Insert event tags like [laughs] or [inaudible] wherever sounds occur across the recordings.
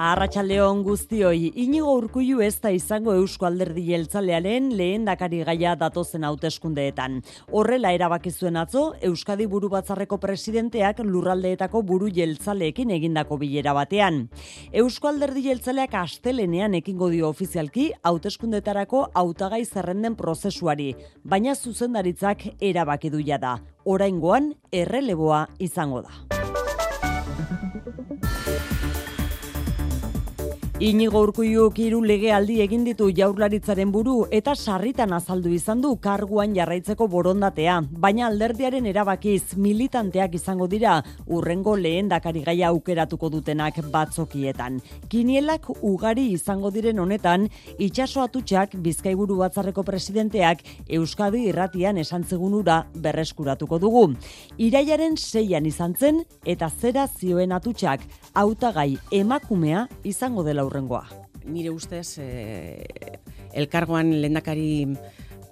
Arratxaldeon guztioi, inigo urkullu ez da izango Eusko Alderdi Jeltzalearen lehen dakari gaia datozen hauteskundeetan. Horrela erabaki zuen atzo, Euskadi buru batzarreko presidenteak lurraldeetako buru jeltzaleekin egindako bilera batean. Eusko Alderdi Jeltzaleak astelenean ekingo dio ofizialki hauteskundetarako hautagai zerrenden prozesuari, baina zuzendaritzak erabaki du da. Oraingoan erreleboa izango da. Inigo Urkulluk hiru legealdi egin ditu Jaurlaritzaren buru eta sarritan azaldu izan du karguan jarraitzeko borondatea, baina alderdiaren erabakiz militanteak izango dira urrengo lehendakari gaia aukeratuko dutenak batzokietan. Kinielak ugari izango diren honetan, itxaso atutxak Bizkaiburu batzarreko presidenteak Euskadi irratian esan zegunura berreskuratuko dugu. Iraiaren seian izan zen eta zera zioen atutxak hautagai emakumea izango dela urrengoa. Nire ustez, e, elkargoan lehendakari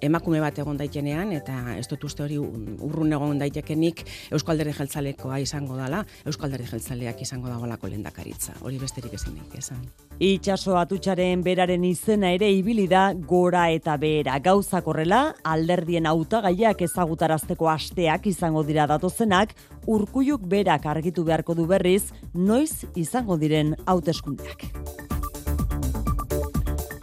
emakume bat egon daitenean, eta ez dut uste hori urrun egon daitekenik Euskalderi Jeltzalekoa izango dela, Euskalderi Jeltzaleak izango dagoelako lehendakaritza. Hori besterik ezin nik esan. Itxaso atutxaren beraren izena ere ibili da gora eta behera. Gauzak horrela, alderdien hautagaiak ezagutarazteko asteak izango dira datozenak, urkuiuk berak argitu beharko du berriz, noiz izango diren hauteskundeak.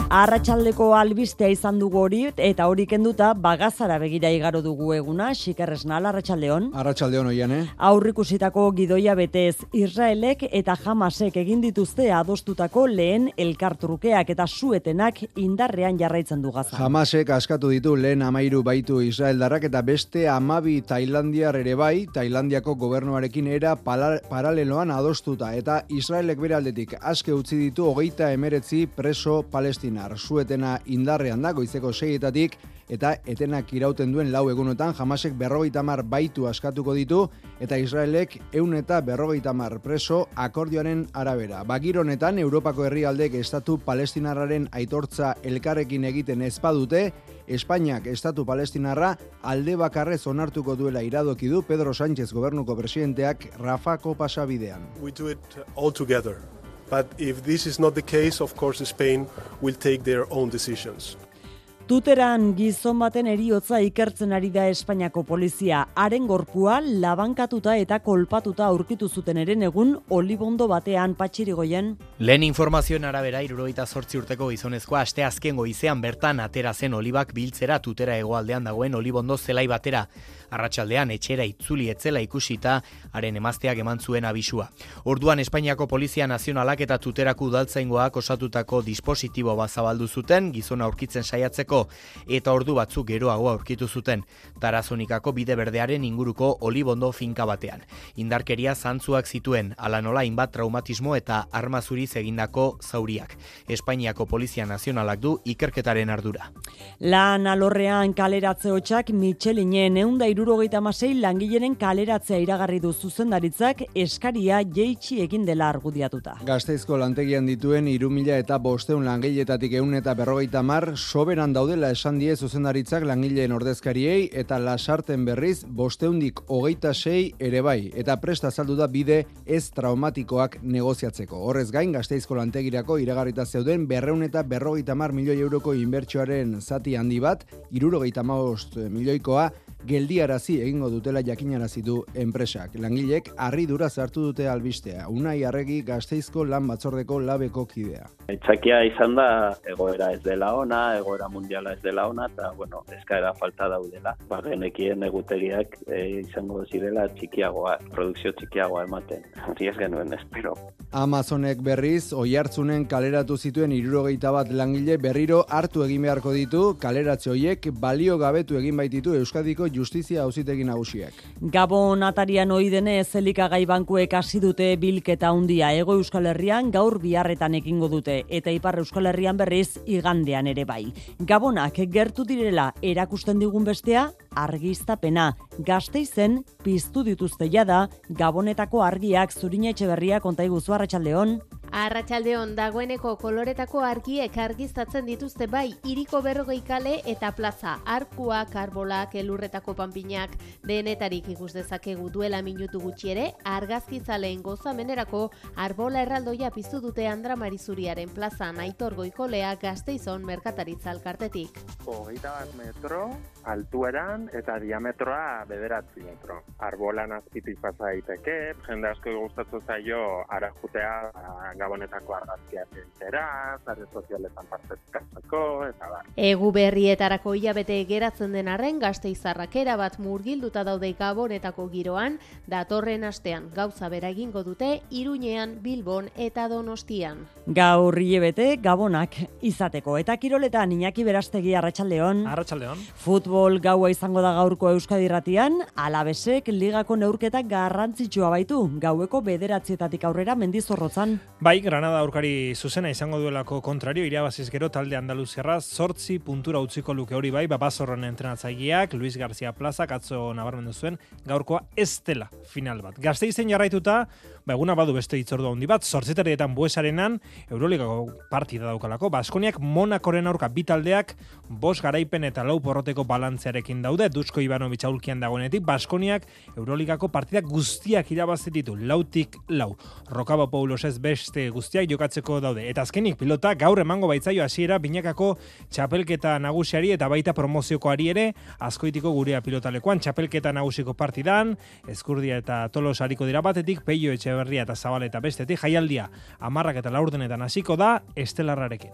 Arratxaldeko albistea izan dugu hori eta hori kenduta bagazara begira igaro dugu eguna, xikerresnal, Arratxaldeon. Arratxaldeon oian, eh? Aurrikusitako gidoia betez Israelek eta Hamasek egin dituzte adostutako lehen elkartrukeak eta suetenak indarrean jarraitzen du gaza. Hamasek askatu ditu lehen amairu baitu Israeldarrak eta beste amabi Tailandiar ere bai, Tailandiako gobernuarekin era paraleloan adostuta eta Israelek bere aldetik aske utzi ditu hogeita emeretzi preso palestin Palestinar suetena indarrean da goizeko seietatik eta etenak irauten duen lau egunotan jamasek berrogeita mar baitu askatuko ditu eta Israelek eun eta berrogeita mar preso akordioaren arabera. Bagironetan Europako herrialdek estatu palestinarraren aitortza elkarrekin egiten ezpadute, Espainiak estatu palestinarra alde bakarrez onartuko duela iradoki du Pedro Sánchez gobernuko presidenteak Rafako pasabidean. We do it all together. But if this is not the case, of course, Spain will take their own decisions. Tuteran gizon baten eriotza ikertzen ari da Espainiako polizia. Haren gorpua labankatuta eta kolpatuta aurkitu zuten eren egun olibondo batean patxirigoien. Lehen informazioen arabera iruroita sortzi urteko gizonezkoa aste azken goizean bertan atera zen olibak biltzera tutera egoaldean dagoen olibondo zelai batera arratsaldean etxera itzuli etzela ikusita haren emazteak eman zuen abisua. Orduan Espainiako Polizia Nazionalak eta tuterako udaltzaingoak osatutako dispositibo bat zabaldu zuten gizona aurkitzen saiatzeko eta ordu batzuk geroago aurkitu zuten Tarazonikako bide berdearen inguruko olibondo finka batean. Indarkeria zantzuak zituen ala nola inbat traumatismo eta armazuriz egindako zauriak. Espainiako Polizia Nazionalak du ikerketaren ardura. Lan alorrean kaleratze hotxak Michelinen eunda irurogeita masei langileren kaleratzea iragarri du zuzendaritzak eskaria jeitsi egin dela argudiatuta. Gazteizko lantegian dituen irumila eta bosteun langiletatik eun eta berrogeita mar soberan daudela esan die zuzendaritzak langileen ordezkariei eta lasarten berriz bosteundik hogeita sei ere bai eta presta azaldu da bide ez traumatikoak negoziatzeko. Horrez gain Gazteizko lantegirako iragarrita zeuden berreun eta berrogeita mar milioi euroko inbertsioaren zati handi bat, irurogeita maost milioikoa geldiarazi egingo dutela jakinarazi du enpresak. Langilek harridura zartu dute albistea. Unai arregi gazteizko lan batzordeko labeko kidea. Etxakia izan da egoera ez dela ona, egoera mundiala ez dela ona, eta bueno, eskaera falta daudela. Ba, genekien egutegiak e, izango zirela txikiagoa, produkzio txikiagoa ematen. Hori ez genuen, espero. Amazonek berriz, oi hartzunen kaleratu zituen irurogeita bat langile berriro hartu egin beharko ditu, kaleratze hoiek balio gabetu egin baititu Euskadiko justizia auzitegi nagusiak. Gabon atarian ohi denez elikagai bankuek hasi dute bilketa handia Ego Euskal Herrian gaur biharretan ekingo dute eta Ipar Euskal Herrian berriz igandean ere bai. Gabonak gertu direla erakusten digun bestea argiztapena. Gasteizen piztu dituzte jada Gabonetako argiak Zurina Etxeberria konta iguzu Arratsaldeon. Dagoeneko koloretako argiek argiztatzen dituzte bai iriko berrogei kale eta plaza arkuak, arbolak, elurretako panpinak denetarik ikus dezakegu duela minutu gutxi ere argazkizaleen gozamenerako arbola erraldoia piztu dute Andra Marizuriaren plaza Aitor Goikolea Gasteizon merkataritza alkartetik. Hogeita bat metro, altueran eta diametroa bederatzi metro. Arbolan azpitik pasa daiteke, jende asko gustatzen zaio arajutea gabonetako argazkia zentzera, zare sozialetan partezkatzeko, eta bar. Egu berrietarako hilabete geratzen den arren, gazteizarrak bat murgilduta daude gabonetako giroan, datorren astean gauza bera egingo dute, iruñean, bilbon eta donostian. Gaur hilabete gabonak izateko, eta kiroletan Iñaki Berastegi Arratsaldeon. Arratsaldeon. Futbol gaua izango da gaurko Euskadi Ratian, alabesek ligako neurketak garrantzitsua baitu, gaueko bederatzietatik aurrera mendizorrotzan. Bai, Granada aurkari zuzena izango duelako kontrario, irabaziz gero talde Andaluziarra sortzi puntura utziko luke hori bai, babazorron entrenatzaileak, Luis García Plaza, katzo nabarmendu zuen, gaurkoa ez dela final bat. Gazte izen jarraituta, ba, eguna badu beste itzordu handi bat, sortzetarietan buesarenan, Euroligako partida daukalako, Baskoniak Monakoren aurka bitaldeak, bos garaipen eta lau porroteko balantzearekin daude, Dusko Ivanovic aulkian dagoenetik, Baskoniak Euroligako partidak guztiak irabazte ditu, lautik lau. Rokaba Paulos ez beste guztiak jokatzeko daude. Eta azkenik pilota gaur emango baitzaio hasiera binakako txapelketa nagusiari eta baita promoziokoari ere, askoitiko gurea pilotalekuan txapelketa nagusiko partidan, eskurdia eta tolos hariko dira batetik, peio etxeberria eta zabaleta bestetik, jaialdia amarrak eta laurdenetan hasiko da estelarrarekin.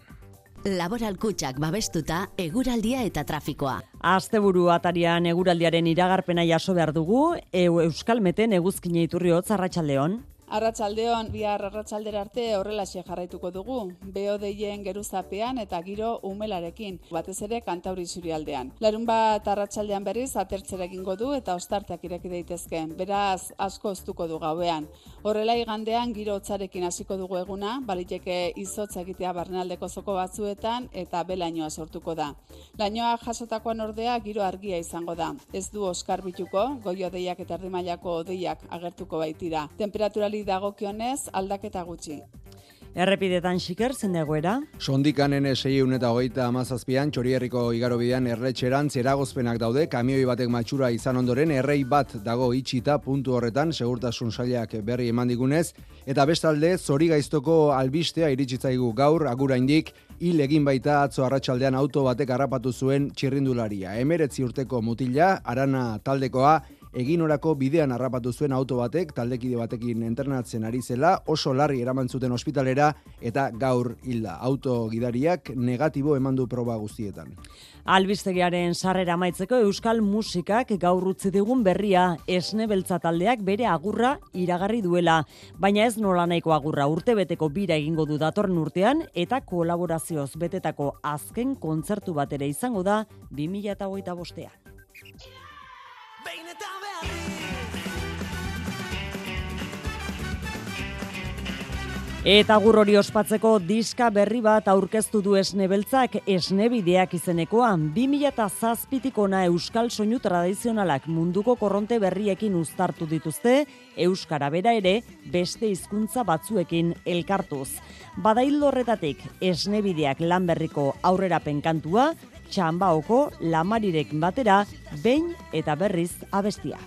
Laboral kutsak babestuta eguraldia eta trafikoa. Asteburu atarian eguraldiaren iragarpena jaso behar dugu, e Euskal Meten eguzkine iturri hotz arratsaldeon. Arratsaldeon bihar arratsaldera arte horrelaxe jarraituko dugu. Beo deien geruzapean eta giro umelarekin, batez ere kantauri zurialdean. Larun bat arratsaldean berriz atertzera egingo du eta ostarteak ireki daitezke. Beraz, asko oztuko du gauean. Horrela igandean giro hotzarekin hasiko dugu eguna, baliteke izotza egitea barnealdeko zoko batzuetan eta belainoa sortuko da. Lainoa jasotakoan ordea giro argia izango da. Ez du oskar bituko, goio deiak eta erdimailako odeiak agertuko baitira. Temperaturali dagokionez aldaketa gutxi. Errepidetan xiker zen egoera? Sondikanen eseiun eta hogeita amazazpian, txorierriko igarobidean erretxeran zeragozpenak daude, kamioi batek matxura izan ondoren, errei bat dago itxita puntu horretan, segurtasun sailak berri eman digunez, eta bestalde, zori gaiztoko albistea iritsitzaigu gaur, agura indik, hil egin baita atzo arratsaldean auto batek harrapatu zuen txirrindularia. Emeretzi urteko mutila, arana taldekoa, eginorako bidean harrapatu zuen auto batek taldekide batekin entrenatzen ari zela oso larri eraman zuten ospitalera eta gaur hilda auto gidariak negatibo emandu proba guztietan. Albistegiaren sarrera amaitzeko euskal musikak gaur utzi digun berria esne beltza taldeak bere agurra iragarri duela, baina ez nola nahiko agurra urtebeteko bira egingo du datorren urtean eta kolaborazioz betetako azken kontzertu bat ere izango da 2025 bostean. Eta gur hori ospatzeko diska berri bat aurkeztu du esnebeltzak esnebideak izenekoa. 2000 zazpitik ona euskal soinu tradizionalak munduko korronte berriekin uztartu dituzte, euskara bera ere beste hizkuntza batzuekin elkartuz. Badaildo horretatik esnebideak lanberriko aurrera penkantua, txambaoko lamarirek batera, behin eta berriz abestia.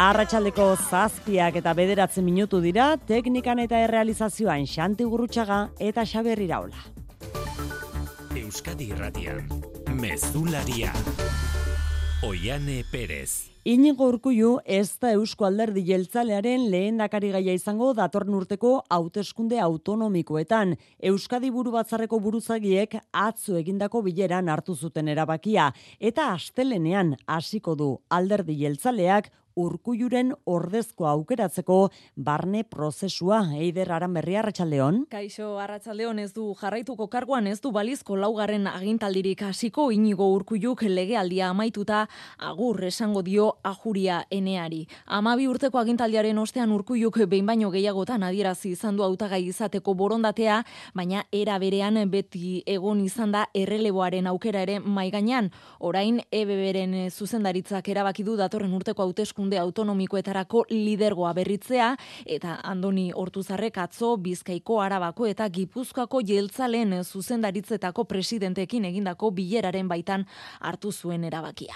Arratxaldeko zazpiak eta bederatzen minutu dira, teknikan eta errealizazioan xanti gurrutxaga eta xaberri raula. Euskadi Irratian, Mezularia, Oiane Perez. Inigo Urkullu ez da Eusko Alderdi Jeltzalearen lehen gaia izango datorn urteko hauteskunde autonomikoetan. Euskadi buru batzarreko buruzagiek atzu egindako bileran hartu zuten erabakia eta astelenean hasiko du Alderdi Jeltzaleak urkuiuren ordezko aukeratzeko barne prozesua. Eider aran berri arratsaldeon. Kaixo arratsaldeon ez du jarraituko karguan ez du balizko laugarren agintaldirik hasiko inigo urkuiuk legealdia amaituta agur esango dio ajuria eneari. Amabi urteko agintaldiaren ostean urkuiuk behin baino gehiagotan adierazi izan du hautagai izateko borondatea, baina era berean beti egon izan da erreleboaren aukera ere maiganean. Orain EBBren zuzendaritzak erabaki du datorren urteko hauteskunde autonomikoetarako lidergoa berritzea eta Andoni Hortuzarrek atzo Bizkaiko Arabako eta Gipuzkoako jeltzaleen zuzendaritzetako presidenteekin egindako bileraren baitan hartu zuen erabakia.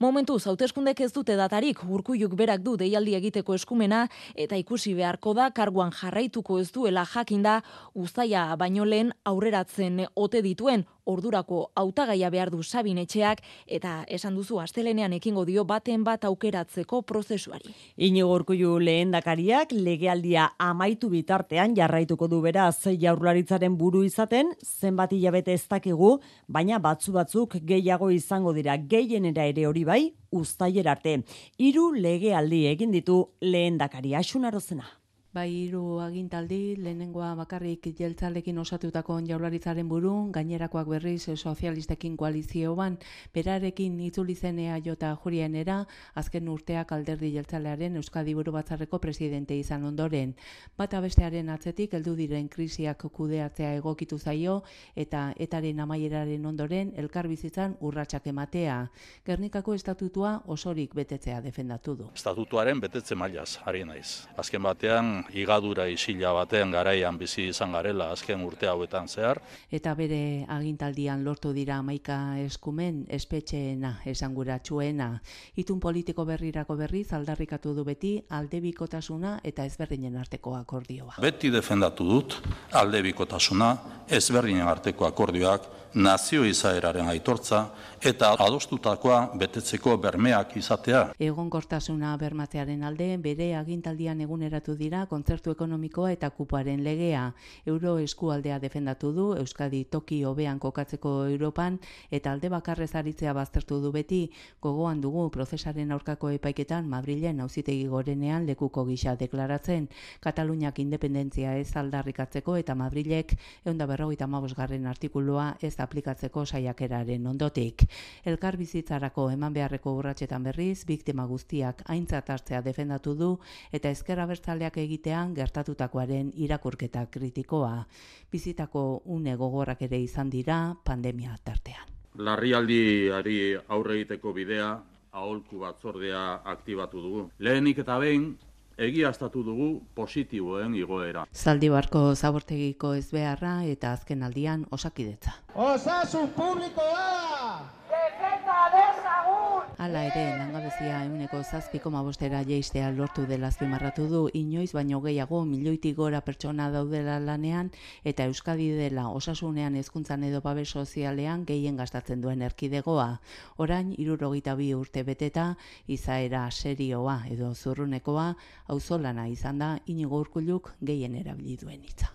Momentu hauteskundek ez dute datarik urkuiuk berak du deialdi egiteko eskumena eta ikusi beharko da karguan jarraituko ez duela jakinda uztaia baino lehen aurreratzen ote dituen ordurako hautagaia behar du Sabin etxeak eta esan duzu astelenean ekingo dio baten bat aukeratzeko prozesuari. Inigo Urkullu lehendakariak legealdia amaitu bitartean jarraituko du beraz jaurlaritzaren buru izaten zenbat hilabete ez dakigu, baina batzu batzuk gehiago izango dira gehienera ere hori bai uztailer arte. Hiru legealdi egin ditu lehendakari Axunarozena. Bai, hiru agintaldi, lehenengoa bakarrik jeltzalekin osatutako jaularitzaren burun, gainerakoak berriz sozialistekin koalizioan, berarekin itzuli zenea jota jurienera, azken urteak alderdi jeltzalearen Euskadi Buru Batzarreko presidente izan ondoren. Bata bestearen atzetik, heldu diren krisiak kudeatzea egokitu zaio, eta etaren amaieraren ondoren, elkar bizitzan urratsak ematea. Gernikako estatutua osorik betetzea defendatu du. Estatutuaren betetze mailaz, ari naiz. Azken batean, igadura isila batean garaian bizi izan garela azken urte hauetan zehar. Eta bere agintaldian lortu dira amaika eskumen espetxeena esanguratsuena. Itun politiko berrirako berriz aldarrikatu du beti aldebikotasuna eta ezberdinen arteko akordioa. Beti defendatu dut aldebikotasuna ezberdinen arteko akordioak nazio izaeraren aitortza eta adostutakoa betetzeko bermeak izatea. Egonkortasuna bermatzearen alde bere agintaldian eguneratu dira kontzertu ekonomikoa eta kupoaren legea. Euro eskualdea defendatu du Euskadi toki hobean kokatzeko Europan eta alde bakarrez aritzea baztertu du beti gogoan dugu prozesaren aurkako epaiketan Madrilen auzitegi gorenean lekuko gisa deklaratzen Kataluniak independentzia ez aldarrikatzeko eta Madrilek 155. garren artikulua ez aplikatzeko saiakeraren ondotik. Elkar bizitzarako eman beharreko urratsetan berriz, biktima guztiak aintzat hartzea defendatu du eta ezkerra bertzaleak egitean gertatutakoaren irakurketa kritikoa. Bizitako une gogorrak ere izan dira pandemia tartean. Larrialdiari aurre egiteko bidea aholku batzordea aktibatu dugu. Lehenik eta behin egiaztatu dugu positiboen igoera. Zaldibarko zabortegiko ezbeharra eta azken aldian osakidetza. Osasun publikoa! Hala ere, langabezia euneko zazpiko mabostera jeistea lortu dela azpimarratu du, inoiz baino gehiago milioitik gora pertsona daudela lanean, eta Euskadi dela osasunean hezkuntzan edo babes sozialean gehien gastatzen duen erkidegoa. Orain, irurogita bi urte beteta, izaera serioa edo zurrunekoa, auzolana izan da, inigo urkuluk gehien erabili duen hitza.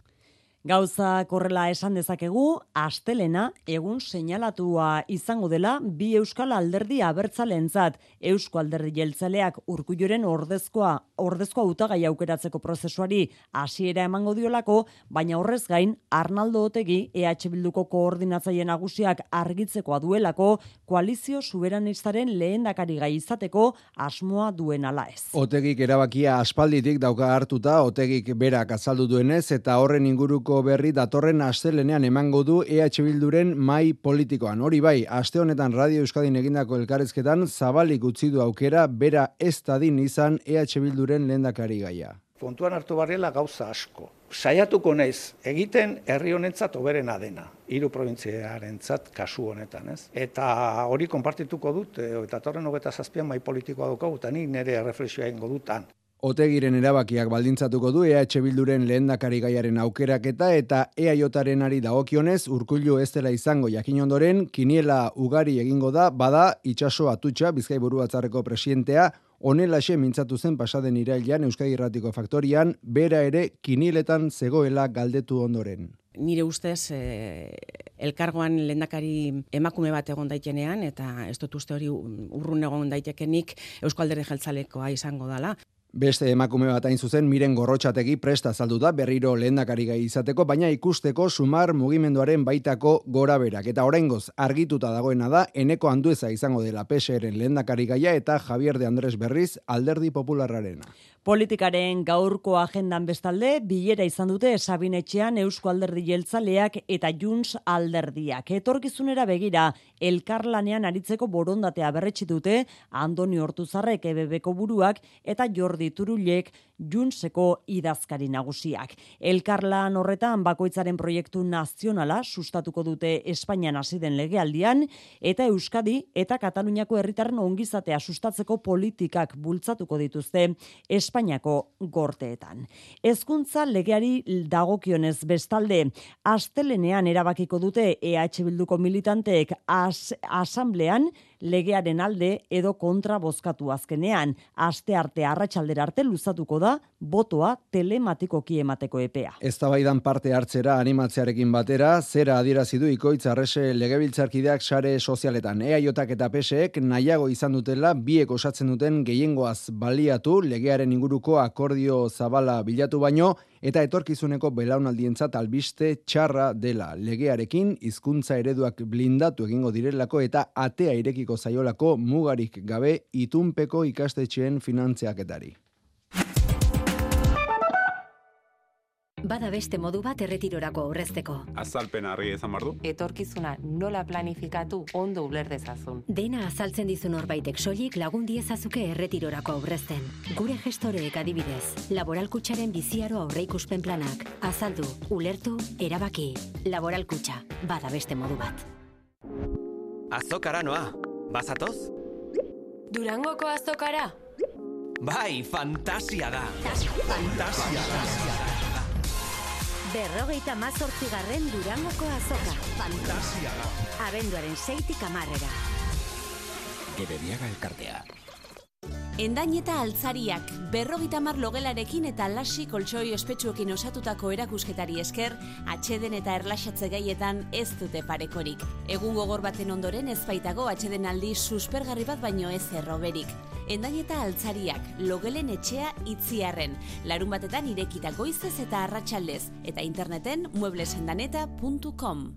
Gauza korrela esan dezakegu, astelena egun seinalatua izango dela bi euskal alderdi abertzalentzat. Eusko alderdi jeltzaleak urkulloren ordezkoa, ordezkoa utagai aukeratzeko prozesuari hasiera emango diolako, baina horrez gain Arnaldo Otegi EH Bilduko koordinatzaile nagusiak argitzekoa duelako koalizio suberanistaren lehendakari gai izateko asmoa duen ala ez. Otegik erabakia aspalditik dauka hartuta, Otegik berak azaldu duenez eta horren inguruko berri datorren astelenean emango du EH Bilduren mai politikoan. Hori bai, aste honetan Radio Euskadin egindako elkarrezketan zabalik utzi du aukera bera ez dadin izan EH Bilduren lehendakari gaia. Kontuan hartu barriela gauza asko. Saiatuko naiz egiten herri honentzat oberena dena, hiru probintziarentzat kasu honetan, ez? Eta hori konpartituko dut, e, eta torren hogeta zazpian mai politikoa daukagu, eta ni nire reflexioa ingo dutan. Otegiren erabakiak baldintzatuko du EH Bilduren lehendakari gaiaren aukeraketa eta EAJaren ari dagokionez urkullu ez dela izango jakin ondoren kiniela ugari egingo da bada itxaso atutxa Bizkai buru batzarreko presidentea onelaxe mintzatu zen pasaden irailean Euskadi Irratiko Faktorian bera ere kiniletan zegoela galdetu ondoren. nire ustez e, elkargoan lehendakari emakume bat egon daitenean eta ez dut uste hori urrun egon daitekenik Eusko Alderdi Jeltzalekoa izango dala. Beste emakume bat hain zuzen miren gorrotxategi presta azaldu da berriro lehendakari gai izateko, baina ikusteko sumar mugimenduaren baitako gora berak. Eta oraingoz argituta dagoena da, eneko handueza izango dela PSR-en lehendakari gaia eta Javier de Andrés Berriz alderdi popularrarena. Politikaren gaurko agendan bestalde, bilera izan dute Sabinetxean Eusko Alderdi Jeltzaleak eta Junts Alderdiak. Etorkizunera begira, elkarlanean aritzeko borondatea berretsi dute Andoni Hortuzarrek ebebeko buruak eta Jordi Turullek Juntseko idazkari nagusiak. Elkarlan horretan bakoitzaren proiektu nazionala sustatuko dute Espainian hasi den legealdian eta Euskadi eta Kataluniako herritarren ongizatea sustatzeko politikak bultzatuko dituzte Espainiako gorteetan. Hezkuntza legeari dagokionez bestalde astelenean erabakiko dute EH Bilduko militanteek as asamblean legearen alde edo kontra bozkatu azkenean. Aste arte arratsaldera arte luzatuko da botoa telematikoki emateko epea. Eztabaidan parte hartzera animatzearekin batera, zera adierazi du ikoitz arrese legebiltzarkideak sare sozialetan. Eaiotak eta PSEek nahiago izan dutela biek osatzen duten gehiengoaz baliatu legearen inguruko akordio zabala bilatu baino eta etorkizuneko belaunaldientzat albiste txarra dela legearekin hizkuntza ereduak blindatu egingo direlako eta atea irekiko zaiolako mugarik gabe itunpeko ikastetxeen finantziaketari. Bada beste modu bat erretirorako aurrezteko. Azalpen harri ezan bardu. Etorkizuna nola planifikatu ondo uler dezazun. Dena azaltzen dizun horbaitek soilik lagun diezazuke erretirorako aurrezten. Gure gestoreek adibidez, laboralkutsaren biziaro aurreikuspen planak. Azaldu, ulertu, erabaki. Laboralkutxa, bada beste modu bat. Azokara noa, bazatoz? Durangoko azokara? Bai, fantasia da. Fantasia da. Berrogeita mazortzigarren Durangoko azoka. Fantasia da. Abenduaren seitik amarrera. Gebediaga elkartea. Endaineta altzariak, berrogita mar logelarekin eta lasi koltsoi ospetsuekin osatutako erakusketari esker, atxeden eta erlaxatze gaietan ez dute parekorik. Egun gogor baten ondoren ez baitago atxeden aldi suspergarri bat baino ez erroberik. Endaineta altzariak, logelen etxea itziarren, larun batetan irekita goizez eta arratsaldez eta interneten mueblesendaneta.com.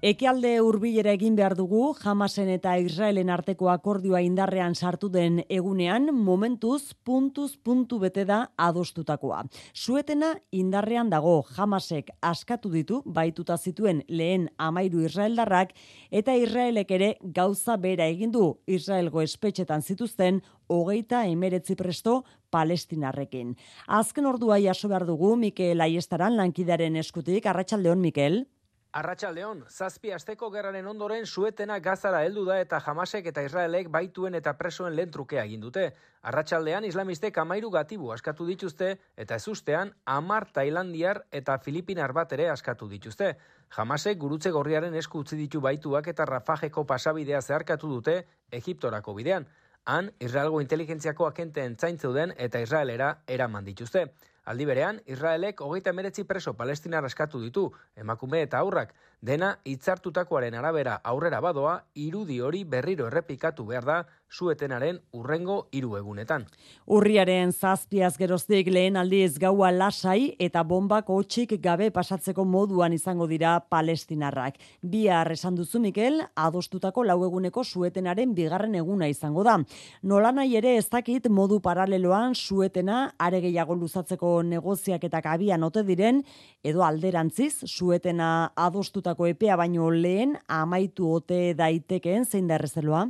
Ekialde hurbilera egin behar dugu, Hamasen eta Israelen arteko akordioa indarrean sartu den egunean, momentuz puntuz puntu bete da adostutakoa. Suetena indarrean dago Hamasek askatu ditu, baituta zituen lehen amairu Israeldarrak, eta Israelek ere gauza bera egin du Israelgo espetxetan zituzten hogeita emeretzi presto palestinarrekin. Azken ordua jaso behar dugu, Mikel Aiestaran lankidaren eskutik, arratsaldeon Mikel. Arratxaldeon, zazpi asteko gerraren ondoren suetena gazara heldu da eta jamasek eta Israelek baituen eta presoen lehen trukea egin dute. Arratxaldean islamistek amairu gatibu askatu dituzte eta ezustean amar tailandiar eta filipinar bat ere askatu dituzte. Jamasek gurutze gorriaren esku utzi ditu baituak eta rafajeko pasabidea zeharkatu dute Egiptorako bidean. Han, Israelgo inteligentziako akenteen zaintzeuden eta Israelera eraman dituzte. Aldi berean, Israelek hogeita meretzi preso palestinar askatu ditu, emakume eta aurrak, dena hitzartutakoaren arabera aurrera badoa, irudi hori berriro errepikatu behar da, suetenaren urrengo hiru egunetan. Urriaren zazpiaz geroztik lehen aldiz gaua lasai eta bombak hotxik gabe pasatzeko moduan izango dira palestinarrak. Bihar esan duzu Mikel, adostutako lau eguneko suetenaren bigarren eguna izango da. Nola nahi ere ez dakit modu paraleloan suetena are gehiago luzatzeko negoziak eta abian ote diren, edo alderantziz, suetena adostutako epea baino lehen amaitu ote daitekeen zein da errezeloa?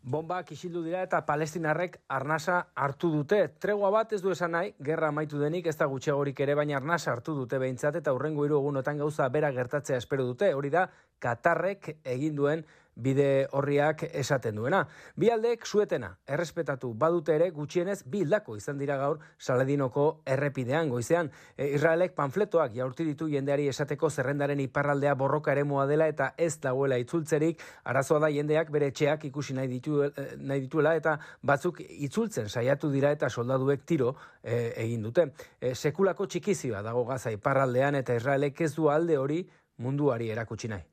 Bombak isildu dira eta palestinarrek arnasa hartu dute. Tregua bat ez du esan nahi, gerra amaitu denik ez da gutxegorik ere baina arnasa hartu dute behintzat eta hurrengo hiru egunotan gauza bera gertatzea espero dute. Hori da, Katarrek egin duen bide horriak esaten duena. Bi aldeek suetena, errespetatu badute ere gutxienez bi hildako izan dira gaur Saladinoko errepidean goizean. E, Israelek panfletoak jaurti ditu jendeari esateko zerrendaren iparraldea borroka eremoa dela eta ez dagoela itzultzerik, arazoa da jendeak bere etxeak ikusi nahi, ditu, eh, nahi dituela eta batzuk itzultzen saiatu dira eta soldaduek tiro e, egin dute. E, sekulako txikizioa dago gaza iparraldean eta Israelek ez du alde hori munduari erakutsi nahi.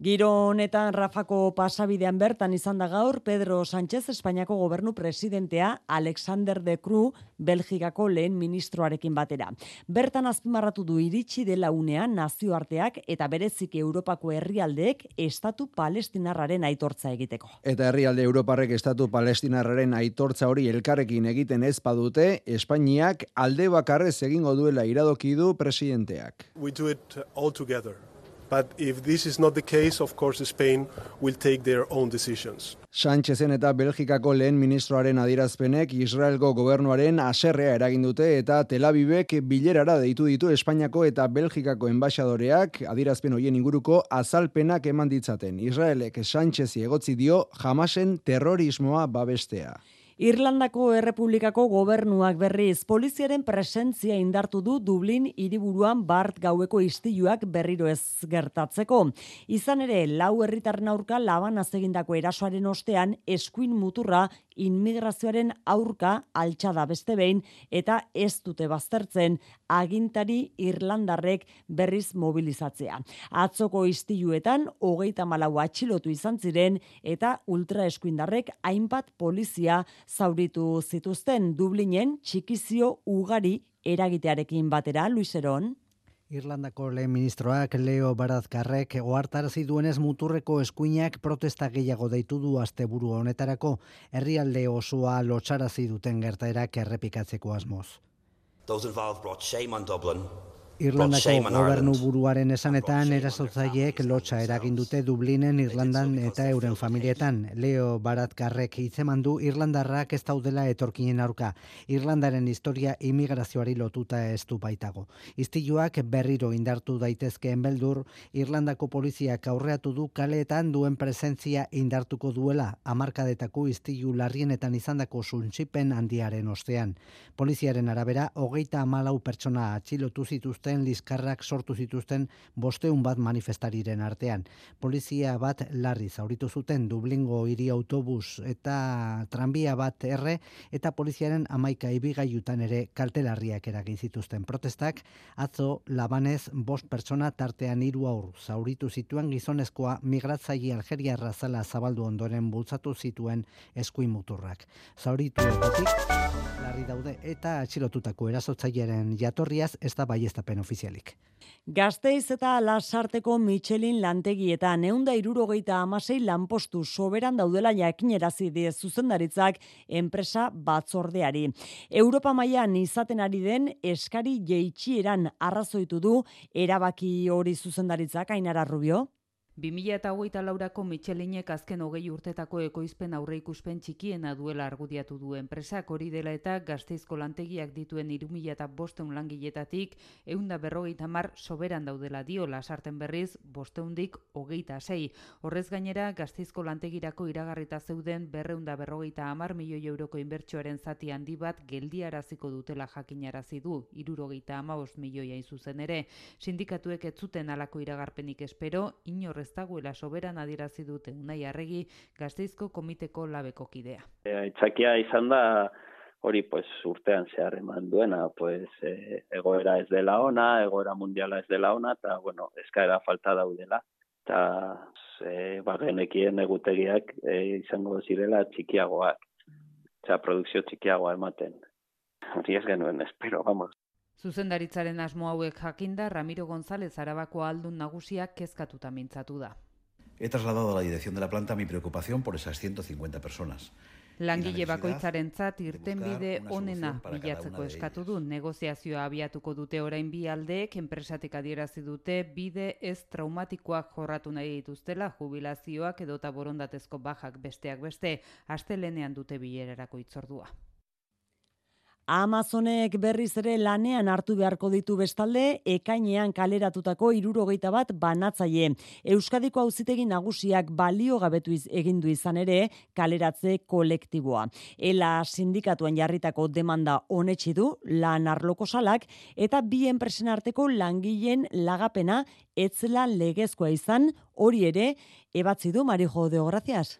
Giro honetan Rafako pasabidean bertan izan da gaur Pedro Sánchez Espainiako gobernu presidentea Alexander de Croo Belgikako lehen ministroarekin batera. Bertan azpimarratu du iritsi dela unean nazioarteak eta berezik Europako herrialdeek estatu palestinarraren aitortza egiteko. Eta herrialde Europarrek estatu palestinarraren aitortza hori elkarrekin egiten ez badute, Espainiak alde bakarrez egingo duela iradoki du presidenteak. We do it all together. But if this is not the case, of course, Spain will take their own decisions. Sánchezen eta Belgikako lehen ministroaren adierazpenek Israelgo gobernuaren aserrea eragin dute eta Tel Avivek bilerara deitu ditu Espainiako eta Belgikako enbaixadoreak adierazpen hoien inguruko azalpenak eman ditzaten. Israelek Sánchezi egotzi dio jamasen terrorismoa babestea. Irlandako Errepublikako gobernuak berriz poliziaren presentzia indartu du Dublin hiriburuan bart gaueko istiluak berriro ez gertatzeko. Izan ere, lau herritarren aurka laban egindako erasoaren ostean eskuin muturra inmigrazioaren aurka altxada beste behin eta ez dute baztertzen agintari Irlandarrek berriz mobilizatzea. Atzoko istiluetan hogeita malau atxilotu izan ziren eta ultra eskuindarrek hainbat polizia zauritu zituzten Dublinen txikizio ugari eragitearekin batera, Luiseron. Irlandako lehen ministroak Leo Barazkarrek ohartarazi duenez muturreko eskuinak protesta gehiago deitu du asteburu honetarako herrialde osoa lotsarazi duten gertaerak errepikatzeko asmoz. Those involved brought shame on Dublin Irlandako gobernu buruaren esanetan erasotzaileek lotxa eragin dute Dublinen, Irlandan eta euren familietan. Leo Baratkarrek hitzeman du Irlandarrak ez daudela etorkinen aurka. Irlandaren historia imigrazioari lotuta ez du baitago. Istiluak berriro indartu daitezkeen beldur, Irlandako poliziak aurreatu du kaleetan duen presentzia indartuko duela amarkadetako istilu larrienetan izandako suntxipen handiaren ostean. Poliziaren arabera, hogeita amalau pertsona atxilotu zituzten zituzten liskarrak sortu zituzten bosteun bat manifestariren artean. Polizia bat larri zauritu zuten Dublingo hiri autobus eta tranbia bat erre eta poliziaren amaika ibigaiutan ere kaltelarriak eragin zituzten protestak. Atzo labanez bost pertsona tartean hiru aur zauritu zituen gizonezkoa migratzaile Algeriarra zala zabaldu ondoren bultzatu zituen eskuin muturrak. Zauritu larri daude eta atxilotutako erasotzailearen jatorriaz ez da baiestapen ofizialik. Gasteiz eta lasarteko Michelin lantegietan eunda irurogeita amasei lanpostu soberan daudela jakinerazi die zuzendaritzak enpresa batzordeari. Europa mailan izaten ari den eskari jeitxieran arrazoitu du erabaki hori zuzendaritzak ainara rubio. 2008 laurako Michelinek azken hogei urtetako ekoizpen aurre ikuspen txikiena duela argudiatu du enpresak hori dela eta gazteizko lantegiak dituen irumila eta bosteun langiletatik eunda berrogeita mar soberan daudela dio lasarten berriz bosteundik hogeita sei. Horrez gainera gazteizko lantegirako iragarrita zeuden berreunda berrogeita amar milioi euroko inbertsioaren zati handi bat geldiaraziko dutela jakinarazi du irurogeita amaost milioia izuzen ere. Sindikatuek ez zuten alako iragarpenik espero, inorrez ez dagoela soberan adirazi dute Unai Arregi Gasteizko komiteko labeko kidea. E, aitzakia izan da hori pues urtean zehar eman duena, pues e, egoera ez dela ona, egoera mundiala ez dela ona eta bueno, eskaera falta daudela eta e, bagenekien egutegiak e, izango zirela txikiagoak. Osea, produkzio txikiagoa ematen. Hori ez genuen, espero, vamos. Zuzendaritzaren asmo hauek jakinda Ramiro González Arabako aldun nagusiak kezkatuta mintzatu da. He trasladado a la dirección de la planta mi preocupación por esas 150 personas. Langile bakoitzarentzat irtenbide onena bilatzeko eskatu du negoziazioa abiatuko dute orain bi aldeek enpresatik adierazi dute bide ez traumatikoak jorratu nahi dituztela jubilazioak edota borondatezko bajak besteak beste astelenean dute bilerarako itzordua. Amazonek berriz ere lanean hartu beharko ditu bestalde, ekainean kaleratutako irurogeita bat banatzaile. Euskadiko auzitegi nagusiak balio gabetu egin du izan ere kaleratze kolektiboa. Ela sindikatuan jarritako demanda honetsi du lan arloko salak eta bi enpresen arteko langileen lagapena etzela legezkoa izan hori ere ebatzi du Marijo de Gracias.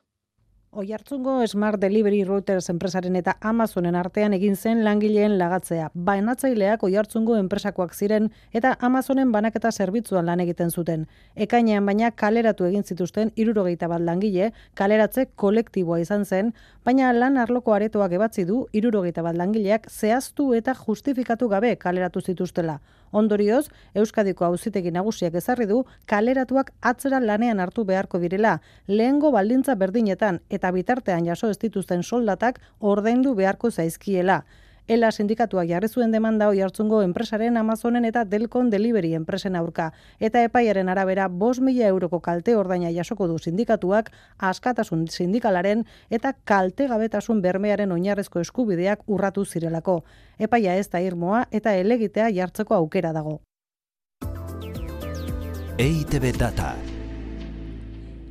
Oiartzungo Smart Delivery Routers enpresaren eta Amazonen artean egin zen langileen lagatzea. Bainatzaileak oiartzungo enpresakoak ziren eta Amazonen banaketa zerbitzuan lan egiten zuten. Ekainean baina kaleratu egin zituzten irurogeita bat langile, kaleratze kolektiboa izan zen, baina lan arloko aretoak ebatzi du irurogeita bat langileak zehaztu eta justifikatu gabe kaleratu zituztela. Ondorioz, Euskadiko auzitegi nagusiak ezarri du kaleratuak atzera lanean hartu beharko direla, lehengo baldintza berdinetan eta bitartean jaso ez dituzten soldatak ordaindu beharko zaizkiela. Ela sindikatuak jarri zuen demanda hoi hartzungo enpresaren Amazonen eta Delcon Delivery enpresen aurka. Eta epaiaren arabera, bos mila euroko kalte ordaina jasoko du sindikatuak, askatasun sindikalaren eta kalte gabetasun bermearen oinarrezko eskubideak urratu zirelako. Epaia ez da irmoa eta elegitea jartzeko aukera dago. EITB Data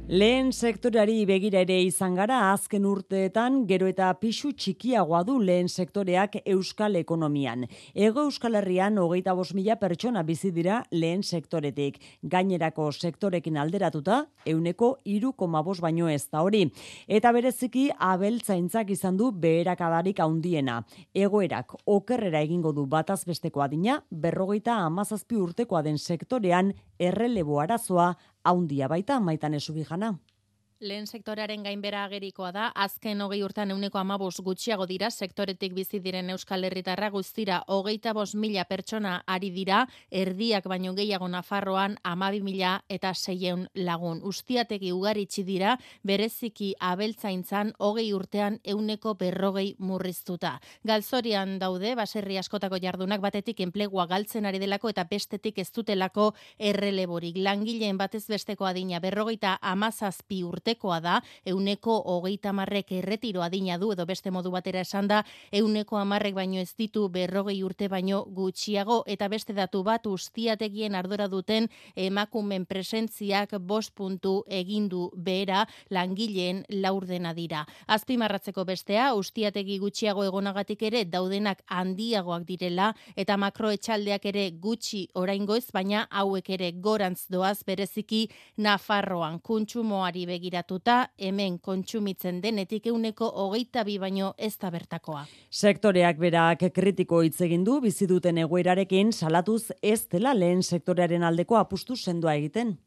Lehen sektoreari begira ere izan gara azken urteetan gero eta pixu txikiagoa du lehen sektoreak euskal ekonomian. Ego euskal herrian hogeita bos mila pertsona bizi dira lehen sektoretik. Gainerako sektorekin alderatuta, euneko iru koma bos baino ez da hori. Eta bereziki abeltzaintzak izan du beherakadarik handiena. Egoerak okerrera egingo du batazbesteko adina, berrogeita amazazpi urtekoa den sektorean errelebo arazoa haundia baita maitan esubijana. Lehen sektorearen gainbera agerikoa da, azken hogei urtean euneko amabos gutxiago dira, sektoretik bizi diren Euskal Herritarra guztira hogeita bos mila pertsona ari dira, erdiak baino gehiago Nafarroan amabi mila eta seieun lagun. Ustiategi ugaritsi dira, bereziki abeltzaintzan hogei urtean euneko berrogei murriztuta. Galzorian daude, baserri askotako jardunak batetik enplegua galtzen ari delako eta bestetik ez dutelako erreleborik. Langileen batez besteko adina berrogeita amazazpi urte urtekoa da, euneko hogeita marrek erretiro adina du, edo beste modu batera esan da, euneko amarrek baino ez ditu berrogei urte baino gutxiago, eta beste datu bat ustiategien ardora duten emakumen presentziak bost puntu egindu behera langileen laurdena dira. Azpimarratzeko bestea, ustiategi gutxiago egonagatik ere daudenak handiagoak direla, eta makroetxaldeak ere gutxi oraingoez, baina hauek ere gorantz doaz bereziki Nafarroan kuntsumoari begira begiratuta hemen kontsumitzen denetik euneko hogeita bi baino ez da bertakoa. Sektoreak berak kritiko hitz egin du bizi duten egoerarekin salatuz ez dela lehen sektorearen aldeko apustu sendoa egiten.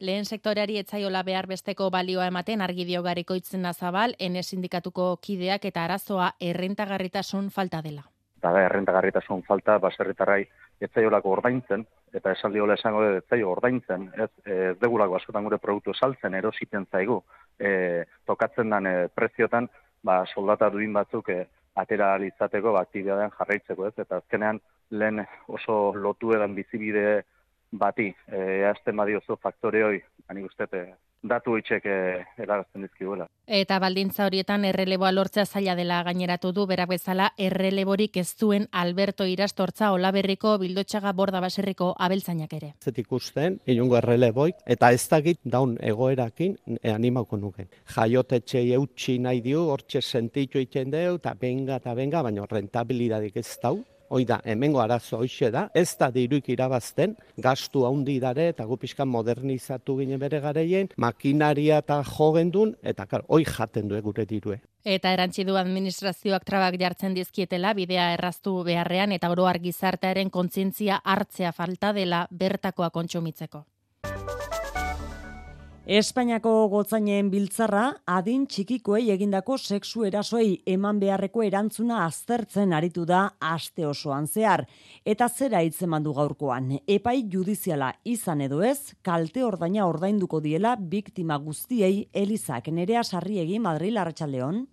Lehen sektoreari etzaiola behar besteko balioa ematen argidio gariko itzen zabal, ene sindikatuko kideak eta arazoa errentagarritasun falta dela. Eta da, errentagarritasun falta, baserritarrai etzaiolako ordaintzen, eta esaldi hola esango dut etzaio ordaintzen, ez, ez degulako askotan gure produktu saltzen erositen zaigu, e, tokatzen den e, preziotan, ba, soldata duin batzuk e, atera alizateko ba, aktibitatean jarraitzeko, ez, eta azkenean lehen oso lotu edan bizibide bati, e, azten badiozu faktore hoi, ani guztete, datu itxek eh, eragazten dizkiguela. Eta baldintza horietan erreleboa lortzea zaila dela gaineratu du, berak bezala erreleborik ez duen Alberto Irastortza olaberriko bildotxaga borda baserriko abeltzainak ere. Zet ikusten, inungo erreleboik, eta ez dakit daun egoerakin e, animako nuken. Jaiote txei eutxi nahi diu, hortxe sentitu iten deu, eta benga, eta benga, baina rentabilidadik ez dau, Hoi da, hemengo arazo hoxe da, ez da diruik irabazten, gastu handi dare eta gupiskan modernizatu gine bere gareien, makinaria eta jogendun, eta kar, hoi jaten du gure dirue. Eta erantzi du administrazioak trabak jartzen dizkietela bidea erraztu beharrean eta oroar gizartearen kontzientzia hartzea falta dela bertakoa kontsumitzeko. Espainiako gotzainen biltzarra adin txikikoei egindako sexu erasoei eman beharreko erantzuna aztertzen aritu da aste osoan zehar. Eta zera hitzeman du gaurkoan, epai judiziala izan edo ez, kalte ordaina ordainduko diela biktima guztiei Elizak nerea sarriegi Madrid Arratsaldeon.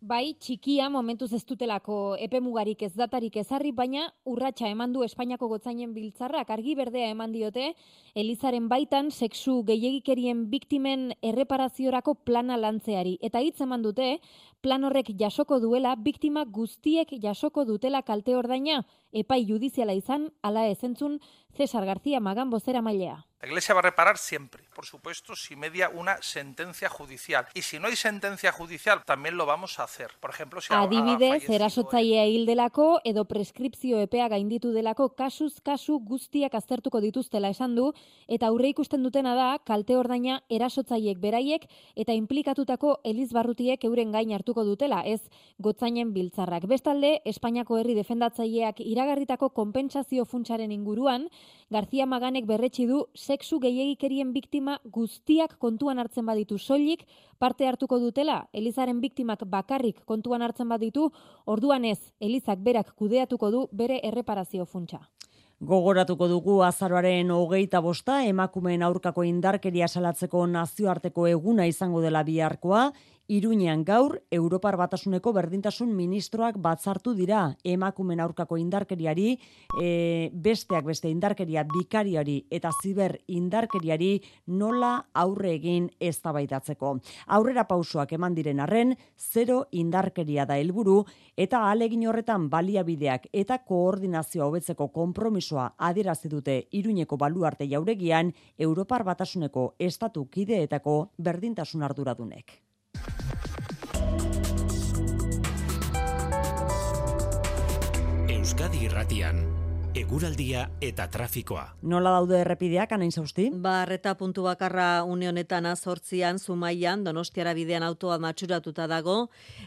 Bai, txikia momentuz ez dutelako epemugarik ez datarik ezarri, baina urratsa eman du Espainiako gotzainen biltzarrak argi berdea eman diote Elizaren baitan sexu gehiagikerien biktimen erreparaziorako plana lantzeari. Eta hitz eman dute, plan horrek jasoko duela, biktima guztiek jasoko dutela kalte ordaina, epai judiziala izan, ala ezentzun, César García Magan bozera mailea. La Iglesia va a reparar siempre, por supuesto, si media una sentencia judicial. Y si no hay sentencia judicial, también lo vamos a hacer. Por ejemplo, si Adibidez, erasotzailea hil delako edo preskripzio epea gainditu delako kasuz kasu guztiak aztertuko dituztela esan du eta aurre ikusten dutena da kalte ordaina erasotzaileek beraiek eta implikatutako Eliz Barrutiek euren gain hartuko dutela, ez gotzainen biltzarrak. Bestalde, Espainiako herri defendatzaileak iragarritako konpentsazio funtsaren inguruan, García Maganek berretsi du sexu gehiagikerien biktima guztiak kontuan hartzen baditu soilik parte hartuko dutela, Elizaren biktimak bakarrik kontuan hartzen baditu, orduan ez, Elizak berak kudeatuko du bere erreparazio funtsa. Gogoratuko dugu azaroaren hogeita bosta, emakumeen aurkako indarkeria salatzeko nazioarteko eguna izango dela biharkoa, Iruñean gaur, Europar Batasuneko berdintasun ministroak batzartu dira emakumen aurkako indarkeriari, e, besteak beste indarkeria bikariari eta ziber indarkeriari nola aurre egin eztabaidatzeko. Aurrera pausoak eman diren arren, zero indarkeria da helburu eta alegin horretan baliabideak eta koordinazioa hobetzeko konpromisoa adierazi dute Iruñeko baluarte jauregian Europar Batasuneko estatu kideetako berdintasun arduradunek. Euskadi Irratian eguraldia eta trafikoa. Nola daude errepideak anain zauzti? Barreta puntu bakarra une honetan azortzian, zumaian, donostiara bidean autoa matxuratuta dago,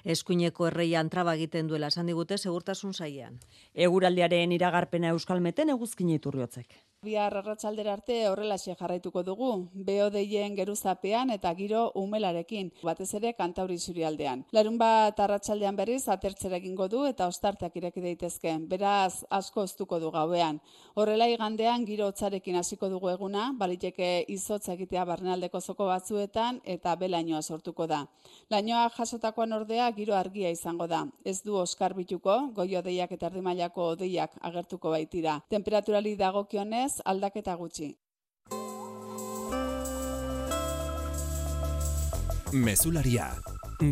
eskuineko erreian traba egiten duela, esan digute, segurtasun zaian. Eguraldiaren iragarpena euskalmeten eguzkin iturriotzek. Bihar arratsaldera arte horrelaxe jarraituko dugu, beodeien geruzapean eta giro umelarekin, batez ere kantauri zurialdean. Larun bat arratsaldean berriz atertzera egingo du eta ostarteak ireki daitezke, beraz asko oztuko du gauean. Horrela igandean giro hotzarekin hasiko dugu eguna, baliteke izotza egitea barnealdeko zoko batzuetan eta belainoa sortuko da. Lainoa jasotakoan ordea giro argia izango da. Ez du oskar bituko, goio deiak eta erdimailako odeiak agertuko baitira. Temperaturali dagokionez, aldaketa gutxi. Mesularia,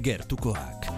gertukoak.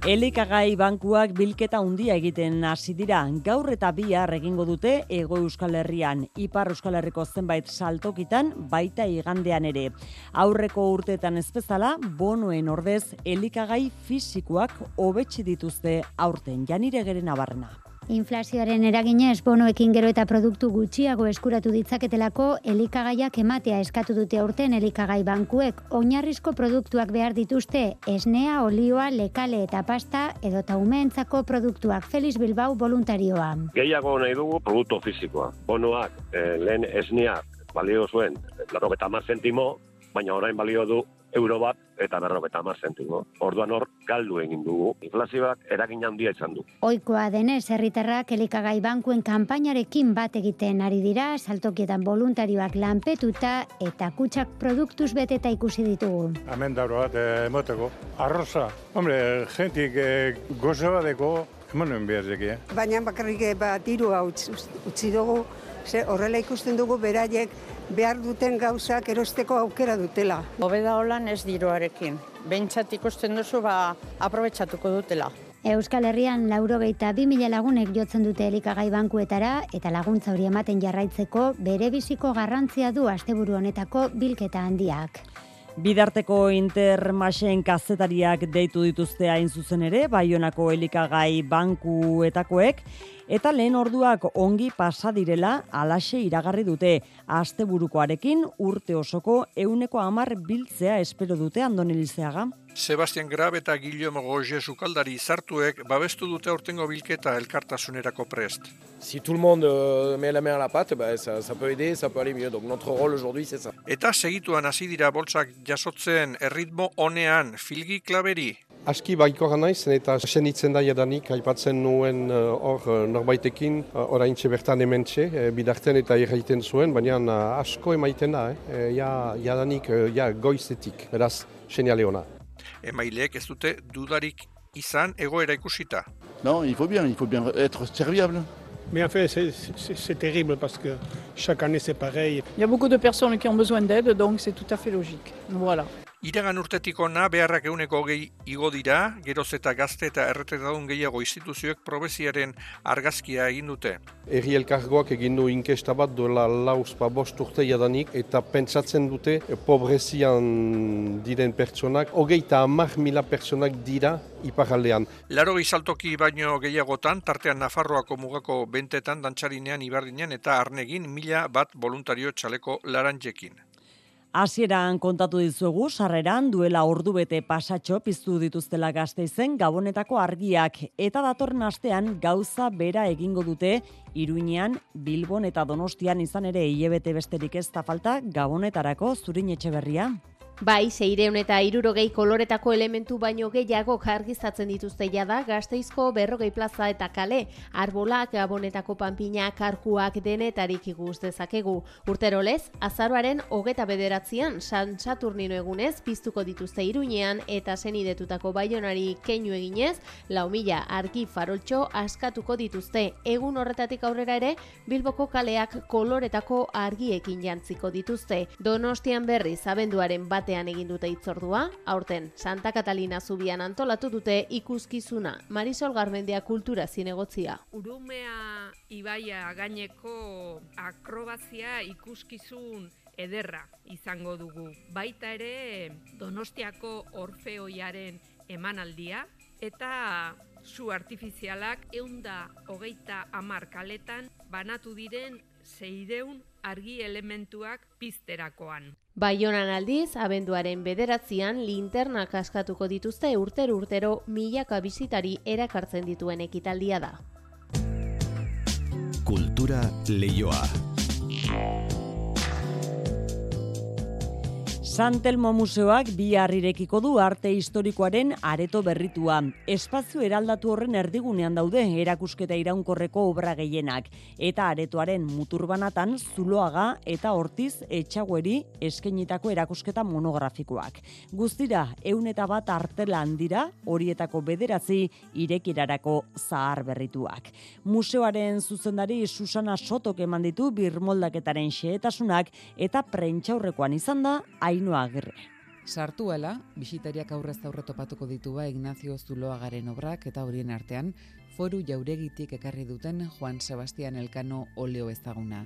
Elikagai bankuak bilketa handia egiten hasi dira. Gaur eta bihar egingo dute Ego Euskal Herrian, Ipar Euskal Herriko zenbait saltokitan baita igandean ere. Aurreko urteetan ez bezala, bonoen ordez elikagai fisikoak hobetsi dituzte aurten. Janire geren abarrena. Inflazioaren eraginez bonoekin gero eta produktu gutxiago eskuratu ditzaketelako elikagaiak ematea eskatu dute aurten elikagai bankuek. Oinarrizko produktuak behar dituzte esnea, olioa, lekale eta pasta edo taumeentzako produktuak Feliz Bilbao voluntarioa. Gehiago nahi dugu produktu fizikoa. Bonoak eh, lehen esnea balio zuen, laro eta zentimo, baina orain balio du euro bat eta berroketa hamar zentimo. Orduan hor galdu egin dugu. Inflazioak eragin handia izan du. Oikoa denez herritarrak elikagai bankuen kanpainarekin bat egiten ari dira, saltokietan voluntarioak lanpetuta eta kutsak produktuz beteta ikusi ditugu. Hemen dauro bat eh, emoteko. Arroza, hombre, jentik eh, gozo badeko Emonen behar eh? Baina bakarrik eh, bat dirua utzi dugu, ze horrela ikusten dugu beraiek behar duten gauzak erosteko aukera dutela. Hobeda holan ez diruarekin. Bentsat ikusten duzu ba aprobetsatuko dutela. Euskal Herrian lauro geita bi mila lagunek jotzen dute elikagai bankuetara eta laguntza hori ematen jarraitzeko bere biziko garrantzia du asteburu honetako bilketa handiak. Bidarteko intermasen kazetariak deitu dituzte hain zuzen ere, baionako elikagai bankuetakoek, eta lehen orduak ongi pasa direla alaxe iragarri dute asteburukoarekin urte osoko euneko amar biltzea espero dute andon elizeaga. Sebastian Grab eta Guillermo Goje sukaldari zartuek babestu dute aurtengo bilketa elkartasunerako prest. Si tout le monde euh, met la main à la pâte, bah, ça, ça peut aider, ça peut aller mieux. Donc notre rôle aujourd'hui, c'est ça. Eta segituan hasi dira boltsak jasotzen erritmo honean filgi klaveri. Aski baiko naiz eta senitzen da jadanik, aipatzen nuen hor norbaitekin, orain bertan hemen txe, bidartzen eta irraiten zuen, baina asko emaiten da, eh? ja, jadanik ja, goizetik, beraz, seniale hona. Emaileek ez dute dudarik izan egoera ikusita. Non, il faut bien, il faut bien être serviable. Mais en fait, c'est terrible parce que chaque année c'est pareil. Il y a beaucoup de personnes qui ont besoin d'aide, donc c'est tout à fait logique. Voilà. Iragan urtetik ona beharrak euneko gehi igo dira, geroz eta gazte eta erretetadun gehiago instituzioek probeziaren argazkia egin dute. Erri elkargoak egin du inkesta bat duela lauspa bost urte jadanik eta pentsatzen dute pobrezian diren pertsonak, hogeita hamar mila pertsonak dira iparaldean. Laro gizaltoki baino gehiagotan, tartean Nafarroako mugako bentetan, dantzarinean, ibardinean eta arnegin mila bat voluntario txaleko larantzekin. Hasieran kontatu dizuegu sarreran duela ordu bete pasatxo piztu dituztela gazteizen gabonetako argiak eta datorren astean gauza bera egingo dute Iruinean, Bilbon eta Donostian izan ere hilebete besterik ez da falta gabonetarako zurin etxe berria. Bai, zeireun eta irurogei koloretako elementu baino gehiago jargizatzen dituzte jada gazteizko berrogei plaza eta kale, arbolak, gabonetako panpinak, karkuak denetarik iguz dezakegu. Urterolez, azaroaren hogeta bederatzean, San Saturnino egunez, piztuko dituzte iruinean eta zenidetutako baionari keinu eginez, lau mila argi faroltxo askatuko dituzte. Egun horretatik aurrera ere, Bilboko kaleak koloretako argiekin jantziko dituzte. Donostian berriz, abenduaren bate batean egin dute itzordua, aurten Santa Catalina zubian antolatu dute ikuskizuna Marisol Garmendia kultura zinegotzia. Urumea ibaia gaineko akrobazia ikuskizun ederra izango dugu. Baita ere Donostiako Orfeoiaren emanaldia eta zu artifizialak eunda hogeita amar kaletan banatu diren zeideun argi elementuak pizterakoan. Baionan aldiz, abenduaren bederatzean linternak askatuko dituzte urtero urtero milaka bizitari erakartzen dituen ekitaldia da. Kultura leioa. Santelmo Museoak bi harrirekiko du arte historikoaren areto berritua. Espazio eraldatu horren erdigunean daude erakusketa iraunkorreko obra gehienak. Eta aretoaren muturbanatan zuloaga eta hortiz etxagueri eskenitako erakusketa monografikoak. Guztira, eun eta bat artela handira horietako bederatzi irekirarako zahar berrituak. Museoaren zuzendari Susana Sotok eman ditu birmoldaketaren xehetasunak eta prentxaurrekoan izan da, Ainhoa Agirre. Sartuela, bisitariak aurrez aurre topatuko ditu ba Ignacio Zuloagaren obrak eta horien artean foru jauregitik ekarri duten Juan Sebastian Elkano oleo ezaguna.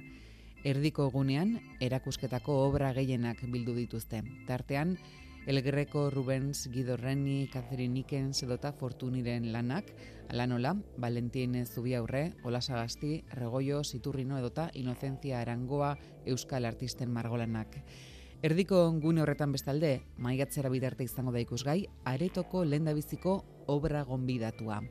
Erdiko egunean, erakusketako obra gehienak bildu dituzte. Tartean, El Greco, Rubens, Guido Renni, Catherine Nikens edota Fortuniren lanak, alanola, Valentin Zubiaurre, Olasagasti, Regoio, Siturrino edota Inocencia Arangoa, Euskal Artisten margolanak. Erdiko gune horretan bestalde, maigatzera bidarte izango da ikusgai, aretoko lendabiziko obra gonbidatua.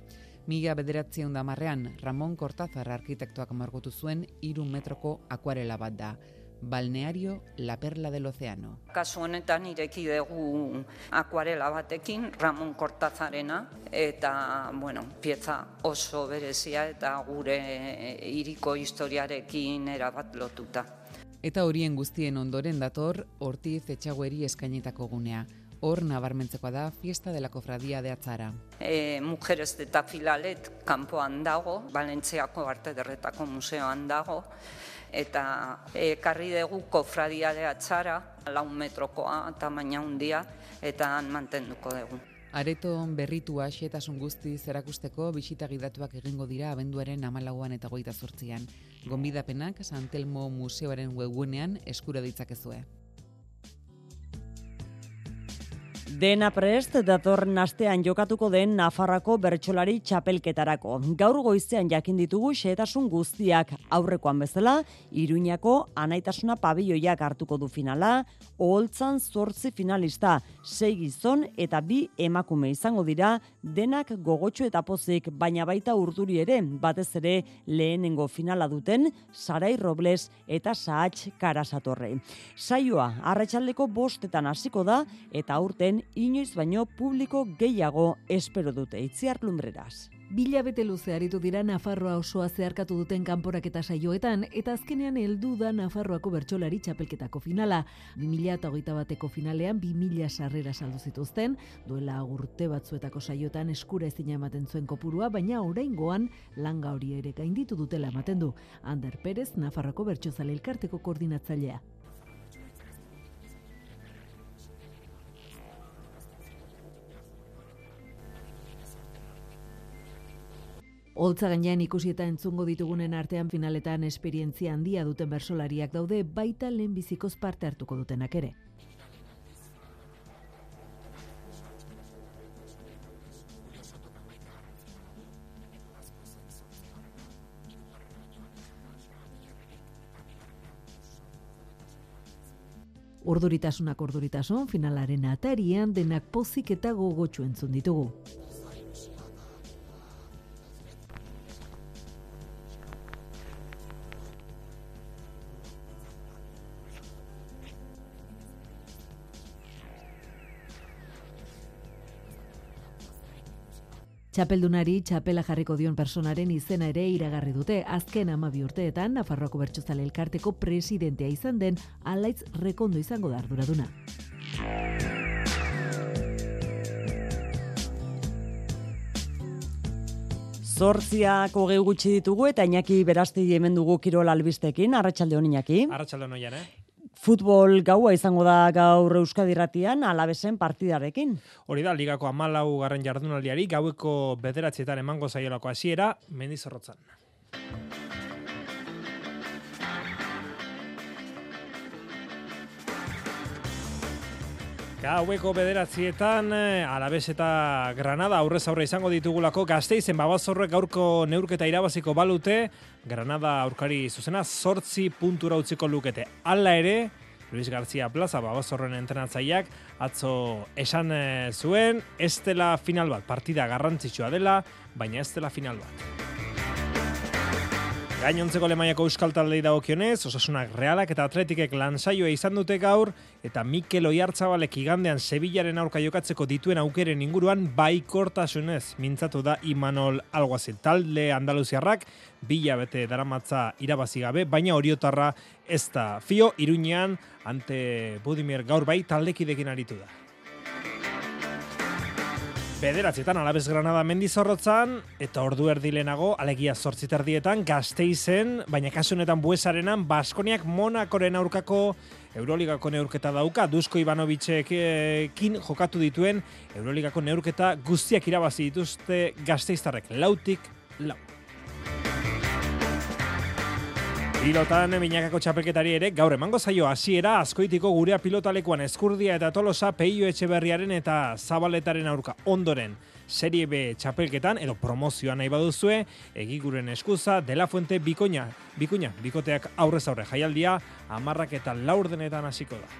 Mila bederatzen da marrean, Ramon Cortazar arkitektoak margotu zuen iru metroko akuarela bat da. Balneario La Perla del Oceano. Kasu honetan ireki dugu akuarela batekin Ramon Cortazarena eta bueno, pieza oso berezia eta gure iriko historiarekin erabat lotuta. Eta horien guztien ondoren dator Ortiz Etxagueri eskainetako gunea. Hor nabarmentzekoa da Fiesta de la Cofradía de Atzara. E, mujeres de Tafilalet kanpoan dago, Valentziako Arte Derretako Museoan dago, eta ekarri dugu Kofradia de Atzara, lau metrokoa, tamaina handia eta mantenduko dugu. Areto berritua xetasun guzti zerakusteko bisita gidatuak egingo dira abenduaren amalauan eta goita zortzian. Gonbidapenak Santelmo Museoaren webgunean eskura ditzakezue. Dena prest, datorren astean jokatuko den Nafarrako bertsolari txapelketarako. Gaur goizean jakin ditugu xeetasun guztiak aurrekoan bezala, Iruñako anaitasuna pabilloiak hartuko du finala, oholtzan zortzi finalista, sei gizon eta bi emakume izango dira, denak gogotxo eta pozik, baina baita urduri ere, batez ere lehenengo finala duten, Sarai Robles eta Saatx Karasatorre. Saioa, arratsaldeko bostetan hasiko da, eta aurten inoiz baino publiko gehiago espero dute itziar lundreraz. Bila bete luze aritu dira Nafarroa osoa zeharkatu duten kanporak eta saioetan, eta azkenean heldu da Nafarroako bertsolari txapelketako finala. 2008 bateko finalean 2000 sarrera saldu zituzten, duela urte batzuetako saioetan eskura ezin ematen zuen kopurua, baina oraingoan langa hori ere gainditu dutela ematen du. Ander Perez, Nafarroako bertsozale elkarteko koordinatzailea. Holtza gainean ikusi eta entzungo ditugunen artean finaletan esperientzia handia duten bersolariak daude baita lehenbizikoz parte hartuko dutenak ere. Urduritasunak urduritasun finalaren atarian denak pozik eta gogotsu entzun ditugu. Txapeldunari txapela jarriko dion personaren izena ere iragarri dute. Azken ama urteetan, Nafarroako bertsozale elkarteko presidentea izan den alaitz rekondo izango da arduraduna. Zortziak hogei gutxi ditugu eta Iñaki berazti hemen dugu kirol albistekin. Arratxalde hon Iñaki. Arratxalde hon eh? Futbol gaua izango da gaur Euskadirratian alabesen partidarekin. Hori da, ligako amalau garren jardunaldiari, gaueko bederatzietan emango zaiolako hasiera mendizorrotzan. Gaueko bederatzietan, eh, alabez eta Granada aurrez aurre izango ditugulako gazteizen babazorrek gaurko neurketa irabaziko balute, Granada aurkari zuzena sortzi puntura utziko lukete. Hala ere, Luis García Plaza babazorren entrenatzaileak atzo esan eh, zuen, ez dela final bat, partida garrantzitsua dela, baina ez dela final bat. Gainontzeko lemaiako euskal taldei dagokionez, osasunak realak eta atletikek lansaioa izan dute gaur, eta Mikel Oiartzabalek igandean Sevillaren aurka jokatzeko dituen aukeren inguruan baikortasunez mintzatu da Imanol Alguazil. Talde Andaluziarrak bila bete daramatza irabazi gabe, baina oriotarra ez da fio, iruñean, ante Budimir gaur bai taldekidekin aritu da. Bederatzietan alabez granada mendizorrotzan, eta ordu erdilenago, alegia zortziterdietan, gazteizen, baina kasunetan buesarenan, Baskoniak Monakoren aurkako Euroligako neurketa dauka, Dusko Ivanoviczekin jokatu dituen Euroligako neurketa guztiak irabazi dituzte gazteiztarrek, lautik lau. Pilotan binakako txapelketari ere gaur emango zaio. Hasiera askoitiko gurea pilotalekuan eskurdia eta tolosa peio etxeberriaren eta zabaletaren aurka ondoren. Serie B txapelketan edo promozioa nahi baduzue egiguren eskuza dela fuente bikoina, bikuina, bikoteak aurrez aurre jaialdia amarrak eta laurdenetan hasiko da.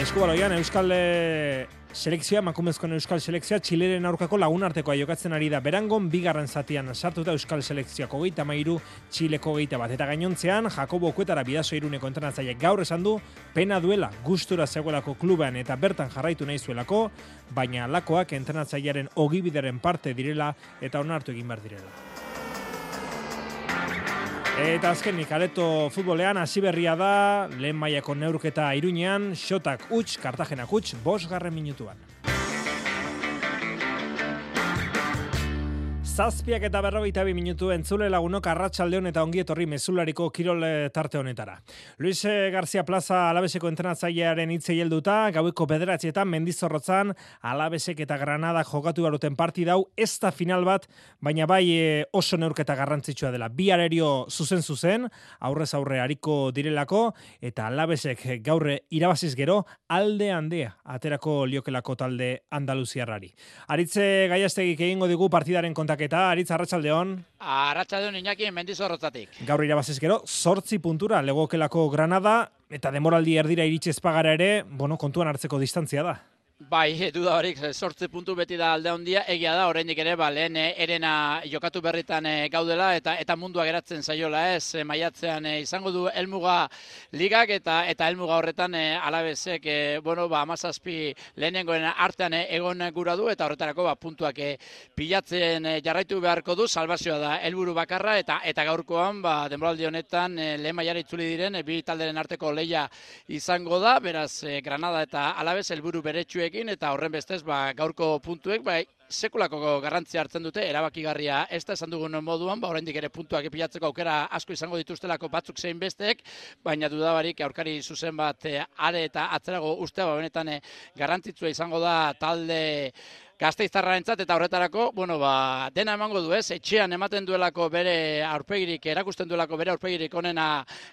Eskubaloian, Euskal eh, selekzioa, makumezkoen Euskal selekzioa, Txileren aurkako lagunartekoa jokatzen ari da. Berangon, bigarren zatian sartuta Euskal selekzioa kogeita mairu, Txileko geita bat. Eta gainontzean, Jakobo Okuetara bidazo iruneko entrenatzaile gaur esan du, pena duela gustura zegoelako klubean eta bertan jarraitu nahi zuelako, baina lakoak entrenatzailearen ogibideren parte direla eta onartu egin behar direla. Eta azkenik, areto futbolean hasi berria da, lehen mailako neurketa iruñean, xotak huts, kartagenak huts, bos garren minutuan. Zazpiak eta berrogeita bi minutu entzule lagunok arratsaldeon eta ongi etorri mezulariko kirol eh, tarte honetara. Luis eh, García Plaza alabeseko entrenatzailearen hitze helduta, gaueko bederatzietan mendizorrotzan alabesek eta Granada jokatu baruten partidau, ez da final bat, baina bai eh, oso neurketa garrantzitsua dela. Bi arerio zuzen zuzen, aurrez aurre hariko direlako, eta alabesek gaurre irabaziz gero, alde handea aterako liokelako talde Andaluziarrari. Aritze gaiastegik egingo digu partidaren kontak eta Aritz Arratsaldeon. Arratsaldeon Iñaki Mendizorrotzatik. Gaur irabaziz gero 8 puntura legokelako Granada eta demoraldi erdira iritsi espagara ere, bueno, kontuan hartzeko distantzia da. Bai, [laughs] duda horik, sortze puntu beti da alde handia, egia da, oraindik ere, ba, lehen eh, erena jokatu berritan eh, gaudela, eta eta mundua geratzen zaiola ez, eh, maiatzean izango du elmuga ligak, eta eta elmuga horretan alabezek, bueno, ba, amazazpi lehenengoen artean egon gura du, eta horretarako ba, puntuak pilatzen jarraitu beharko du, salvazioa da helburu bakarra, eta eta gaurkoan, ba, denboraldi honetan, lehen maiara itzuli diren, bi talderen arteko leia izango da, beraz, Granada eta alabez, helburu beretsuekin, eta horren bestez ba, gaurko puntuek bai sekulako garrantzia hartzen dute erabakigarria. Ez da esan dugun moduan ba oraindik ere puntuak epilatzeko aukera asko izango dituztelako batzuk zein bestek baina dudabarik aurkari zuzen bat eh, are eta atzerago ustea ba benetan eh, garrantzitsua izango da talde gazteiztarrarentzat eta horretarako, bueno, ba, dena emango du ez, etxean ematen duelako bere aurpegirik, erakusten duelako bere aurpegirik onena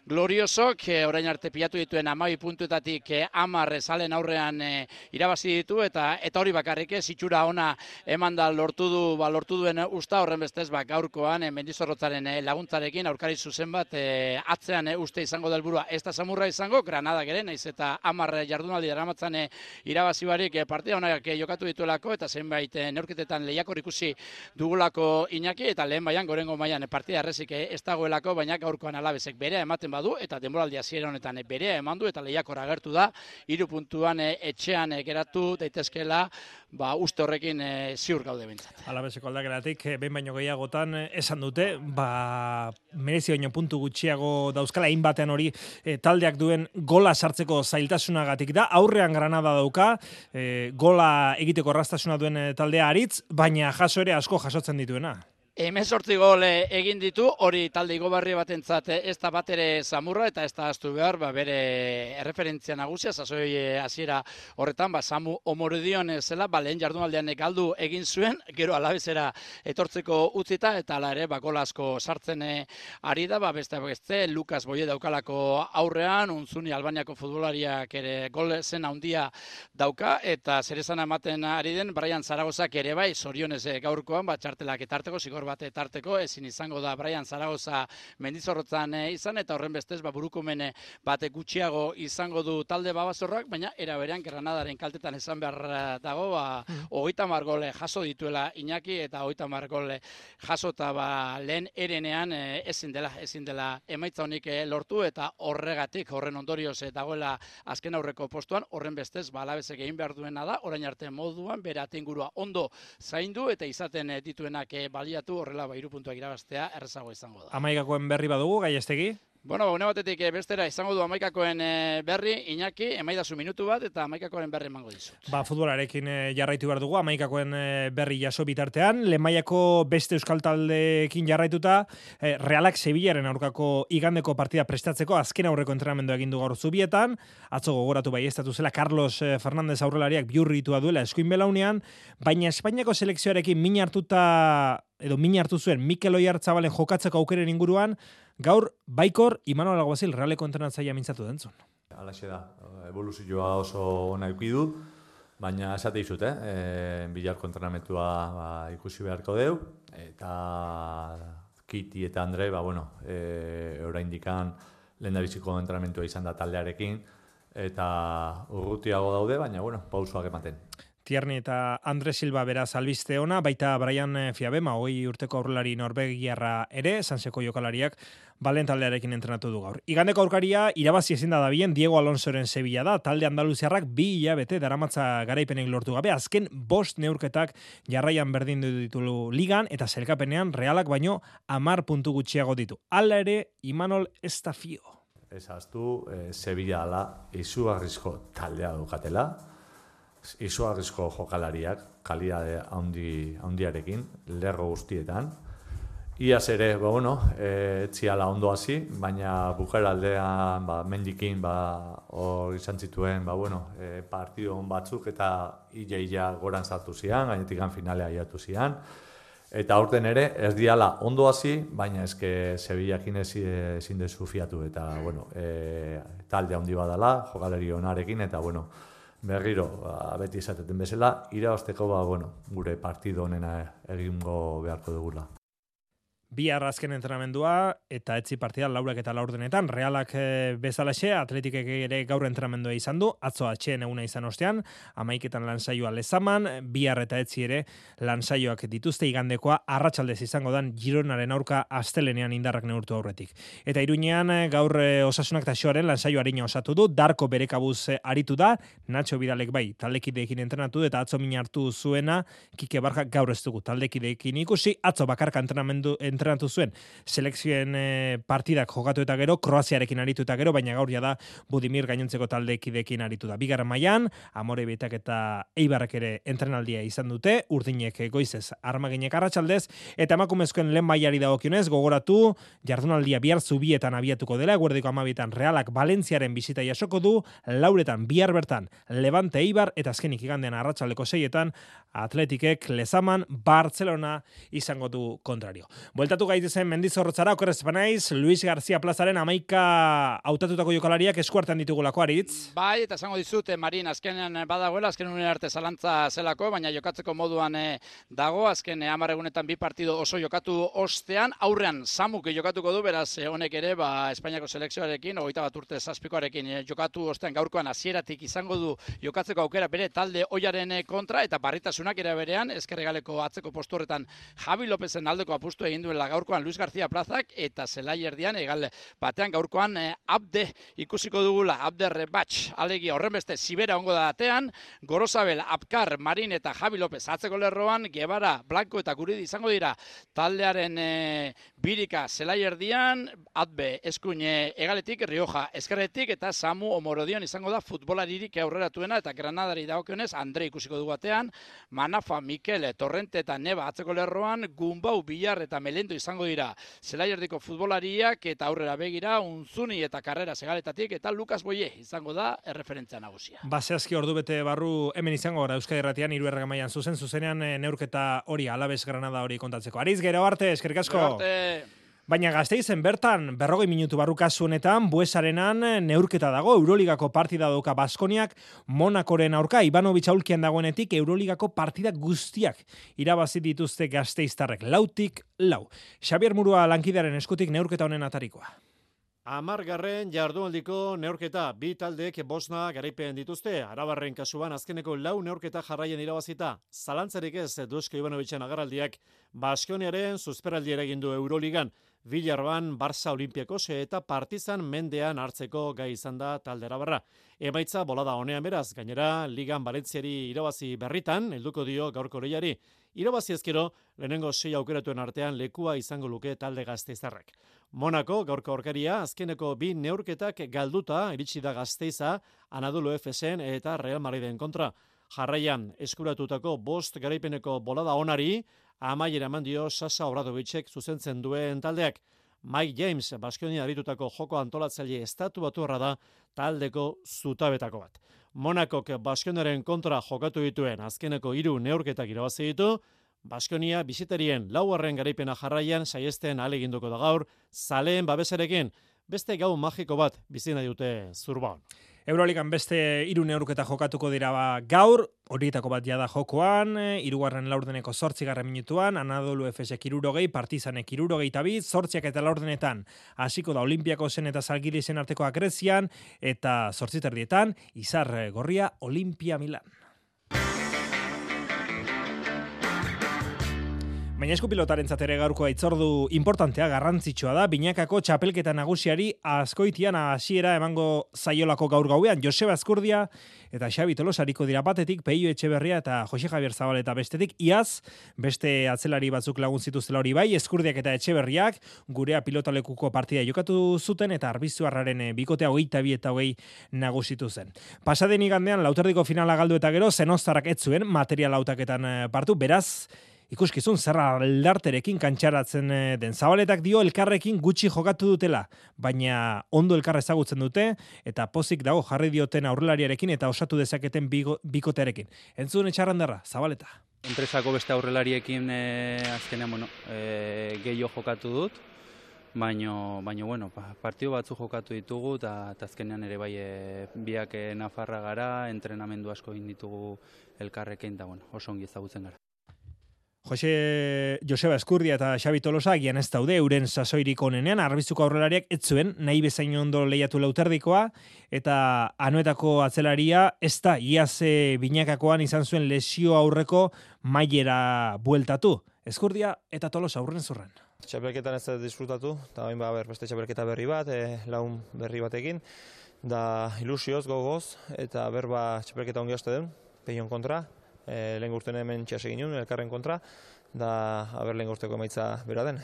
gloriosok, e, orain arte pilatu dituen amai puntuetatik e, amar salen aurrean e, irabazi ditu, eta eta hori bakarrik ez, itxura ona eman da lortu du, ba, lortu duen usta horren bestez, ba, gaurkoan, e, mendizorrotzaren e, laguntzarekin, aurkari zuzen bat, e, atzean e, uste izango da helburua. Ez da samurra izango, Granada geren, naiz eta amar jardunaldi daramatzen e, irabazi barik e, partida honak jokatu dituelako, eta zenbait eh, neurketetan lehiakor ikusi dugulako Iñaki eta lehen baian gorengo mailan partida errezik eh, ez dagoelako baina gaurkoan alabezek berea ematen badu eta denboraldi hasiera honetan eh, berea eman du eta lehiakor agertu da hiru puntuan etxean geratu daitezkeela ba uste horrekin ziur gaude bentzat. Alabezeko aldakeratik behin baino gehiagotan esan dute ba merezi baino puntu gutxiago dauzkala batean hori taldeak duen gola sartzeko zailtasunagatik da aurrean granada dauka gola egiteko rastasuna duen eh, taldea aritz, baina jaso ere asko jasotzen dituena. Hemen sortzi gol egin ditu, hori talde igobarri batentzat ez da bat ere zamurra eta ez da astu behar, ba, bere erreferentzia nagusia, zazoi eh, hasiera horretan, ba, samu omordion zela, ba, lehen jardunaldean galdu egin zuen, gero alabezera etortzeko utzita, eta ala ere, ba, gol asko sartzen eh, ari da, ba, beste beste, Lukas Boie daukalako aurrean, unzuni Albaniako futbolariak ere gol zen handia dauka, eta zer ematen ari den, Brian Zaragozak ere bai, zorionez eh, gaurkoan, ba, txartelak etarteko, zigor bat tarteko, ezin izango da Brian Zaragoza mendizorrotzan eh, izan, eta horren bestez, ba, burukumen bate gutxiago izango du talde babazorrak, baina era berean Granadaren kaltetan esan behar eh, dago, ba, mm. ogeita margole jaso dituela Iñaki, eta ogeita margole jaso eta ba, lehen erenean eh, ezin dela, ezin dela emaitza honik lortu, eta horregatik, horren ondorioz dagoela azken aurreko postuan, horren bestez, ba, alabezek egin behar duena da, orain arte moduan, bere atengurua ondo zaindu, eta izaten dituenak baliatu horrela ba puntuak irabaztea errezago izango da. Amaikakoen berri badugu, gaiestegi? Bueno, une batetik eh, bestera izango du amaikakoen eh, berri, Iñaki, emaidazu minutu bat eta amaikakoen berri emango dizut. Ba, futbolarekin eh, jarraitu behar dugu, amaikakoen berri jaso bitartean, lemaiako beste euskal taldeekin jarraituta, realak Sevillaren aurkako igandeko partida prestatzeko, azken aurreko entrenamendu egin du gaur zubietan, atzo gogoratu bai estatu zela Carlos Fernandez aurrelariak biurritua duela eskuin belaunean, baina Espainiako selekzioarekin min hartuta edo min hartu zuen Mikel Oiartzabalen jokatzeko aukeren inguruan, gaur baikor Imanol Alguazil realeko entrenatzaia mintzatu dentzun. Alaxe da, evoluzioa oso ona du, baina esate izut, eh? E, bilarko entrenamentua ba, ikusi beharko deu, eta Kiti eta Andre, ba, bueno, e, orain dikan lehen da entrenamentua izan da taldearekin, eta urrutiago daude, baina, bueno, pausuak ematen. Tierni eta Andre Silva beraz albiste ona, baita Brian eh, Fiabema, hoi urteko aurrelari norbegiarra ere, sanseko jokalariak, balen taldearekin entrenatu du gaur. Igandeko aurkaria, irabazi ezin da da bien, Diego Alonsoren Sevilla da, talde Andaluziarrak bi hilabete daramatza garaipenek lortu gabe, azken bost neurketak jarraian berdin ditu ligan, eta zelkapenean realak baino amar puntu gutxiago ditu. Hala ere, Imanol Estafio. Ez aztu, eh, Sevilla ala, izugarrizko taldea dukatela, izugarrizko jokalariak, kalidade handi, handiarekin, lerro guztietan. Iaz ere, ba, bueno, e, etziala ondo hasi, baina bukera aldean, ba, mendikin, ba, hor izan zituen, ba, bueno, e, partido batzuk eta ia-ia goran zartu zian, gainetik finalea iatu zian. Eta aurten ere, ez diala ondo hasi, baina eske Sevillakin ezin dezu fiatu, eta, bueno, e, talde handi badala, jokalari onarekin, eta, bueno, berriro, ba, beti esateten bezala, iraosteko ba, bueno, gure partido honena egingo beharko dugula. Bi arrazken entrenamendua eta etzi partida laurak eta laurdenetan. Realak e, bezalaxe, atletikek ere gaur entrenamendua izan du, atzo atxeen eguna izan ostean, amaiketan lansaioa lezaman, bi eta etzi ere lansaioak dituzte. Igandekoa arratsaldez izango dan Gironaren aurka astelenean indarrak neurtu aurretik. Eta iruñean gaur e, osasunak taxoaren lansaio harina osatu du, darko bere kabuz aritu da, Nacho Bidalek bai, taldekideekin entrenatu eta atzo min hartu zuena, Kike Barja gaur ez dugu taldekideekin ikusi, atzo bakarka entrenamendu entrenatu zuen selekzioen e, partidak jokatu eta gero, Kroaziarekin aritu eta gero, baina gaur da Budimir gainontzeko taldekidekin aritu da. Bigarren mailan Amore Betak eta Eibarrek ere entrenaldia izan dute, urdinek goizez armaginek arratsaldez eta emakumezkoen lehen mailari dagokionez gogoratu jardunaldia bihar zubietan abiatuko dela, guardiko amabitan realak Valentziaren bizita jasoko du, lauretan bihar bertan Levante Eibar eta azkenik igandean arratsaldeko seietan Atletikek Lezaman Barcelona izango du kontrario. Bueltatu gaitezen mendizorrotzara, okorrez banaiz, Luis García Plazaren amaika autatutako jokalariak eskuartan ditugulako aritz. Bai, eta esango dizute, Marin, azkenean badagoela, azken unien arte zalantza zelako, baina jokatzeko moduan eh, dago, azken amarregunetan bi partido oso jokatu ostean, aurrean Samuk jokatuko du, beraz, eh, honek ere, ba, Espainiako selekzioarekin, ogeita bat urte zazpikoarekin eh, jokatu ostean gaurkoan hasieratik izango du jokatzeko aukera bere talde oiaren kontra, eta barritasunak ere berean, eskerregaleko atzeko posturretan Javi Lopezen aldeko apustu egin duela gaurkoan Luis García Plazak eta zelai erdian egal batean gaurkoan eh, abde ikusiko dugula abde rebatx alegi horren beste zibera ongo da atean Gorosabel, Abkar, Marin eta Javi López atzeko lerroan Gebara, Blanco eta Guridi izango dira. Taldearen eh, birika zelai erdian abde eskuine egaletik Rioja eskerretik eta Samu Omorodion izango da futbolaririk aurreratuena eta Granadari dagokionez Andre ikusiko dugu atean Manafa, Mikel, Torrente eta Neba atzeko lerroan Gumbau, Bilar eta Melendo izango dira zelaierdiko futbolariak eta aurrera begira unzuni eta karrera segaletatik eta Lukas Boie izango da erreferentzia nagusia. Baseazki ordu bete barru hemen izango gara Euskadi Erratian hiru mailan zuzen zuzenean eh, neurketa hori Alabes Granada hori kontatzeko. Ariz gero arte, eskerrik asko. Baina gazteizen bertan, berrogei minutu barru honetan, buesarenan neurketa dago, Euroligako partida doka Baskoniak, Monakoren aurka, Ivanovic aulkian dagoenetik, Euroligako partida guztiak irabazi dituzte gazteiztarrek, lautik lau. Xabier Murua lankidaren eskutik neurketa honen atarikoa. Amargarren jardunaldiko neurketa bi taldeek bosna garaipen dituzte. Arabarren kasuan azkeneko lau neurketa jarraien irabazita. Zalantzarik ez Dusko Ivanovicen agaraldiak Baskoniaren susperaldiera egin du Euroligan. Villarban, Barça Olimpiakos eta Partizan mendean hartzeko gai izan da taldera barra. Emaitza bolada honean beraz, gainera Ligan Balentziari irabazi berritan, helduko dio gaurko reiari. Irabazi ezkero, lehenengo sei aukeratuen artean lekua izango luke talde gazteizarrak. Monako, gaurko aurkaria, azkeneko bi neurketak galduta, iritsi da gazteiza, Anadolu FSN eta Real Madriden kontra. Jarraian, eskuratutako bost garaipeneko bolada onari, amaiera eman dio Sasa Obradovicek zuzentzen duen taldeak. Mike James, Baskonia aritutako joko antolatzaile estatu batu da taldeko zutabetako bat. Monakok Baskonaren kontra jokatu dituen azkeneko hiru neurketak irabazi ditu, Baskonia bisitarien lauarren garaipena jarraian saiesten aleginduko da gaur, zaleen babesarekin, beste gau magiko bat bizina dute zurbaon. Euroligan beste hiru neurketa jokatuko dira ba gaur, horietako bat jada jokoan, hirugarren laurdeneko 8. minutuan, Anadolu Efes kirurogei, Partizanek irurogei eta bi, zortziak eta laurdenetan hasiko da Olimpiako zen eta Zalgirizen arteko Grezian eta zortziterdietan, Izar Gorria Olimpia Milan. Baina esku pilotaren zatera gaurko aitzordu importantea, garrantzitsua da, binakako txapelketa nagusiari askoitian hasiera emango zaiolako gaur gauean, Joseba Azkurdia eta Xabi Tolosariko dira batetik, Peio Etxeberria eta Jose Javier Zabaleta bestetik, iaz, beste atzelari batzuk lagun zituztela hori bai, Eskurdiak eta Etxeberriak, gurea pilotalekuko partida jokatu zuten, eta arbizuarraren eh, bikotea hogeita bi eta hogei nagusitu zen. Pasaden igandean, lauterdiko finala galdu eta gero, zenoztarak etzuen material lautaketan eh, partu, beraz, ikuskizun zerra aldarterekin kantxaratzen eh, den zabaletak dio elkarrekin gutxi jokatu dutela, baina ondo elkar ezagutzen dute eta pozik dago jarri dioten aurrelariarekin eta osatu dezaketen bikotearekin. Entzun etxarran derra, zabaleta. Enpresako beste aurrelariekin e, azkenean, bueno, e, gehiago jokatu dut, baino, baino bueno, partio batzu jokatu ditugu eta azkenean ere bai e, biak nafarra gara, entrenamendu asko egin ditugu elkarrekin, eta bueno, oso ongi ezagutzen gara. Jose Joseba Eskurdia eta Xabi Tolosa gian ez daude euren sasoirik onenean arbizuko aurrelariak ez zuen nahi bezain ondo lehiatu lauterdikoa eta anuetako atzelaria ez da iaz binakakoan izan zuen lesio aurreko mailera bueltatu. Eskurdia eta Tolosa aurren zurren. Txapelketan ez da disfrutatu, eta bain ba, beste txapelketa berri bat, e, laun berri batekin, da ilusioz, gogoz, eta berba txapelketa ongi den, peion kontra, e, lehen gurten hemen txas egin elkarren kontra, da haber lehen gurteko emaitza bera den.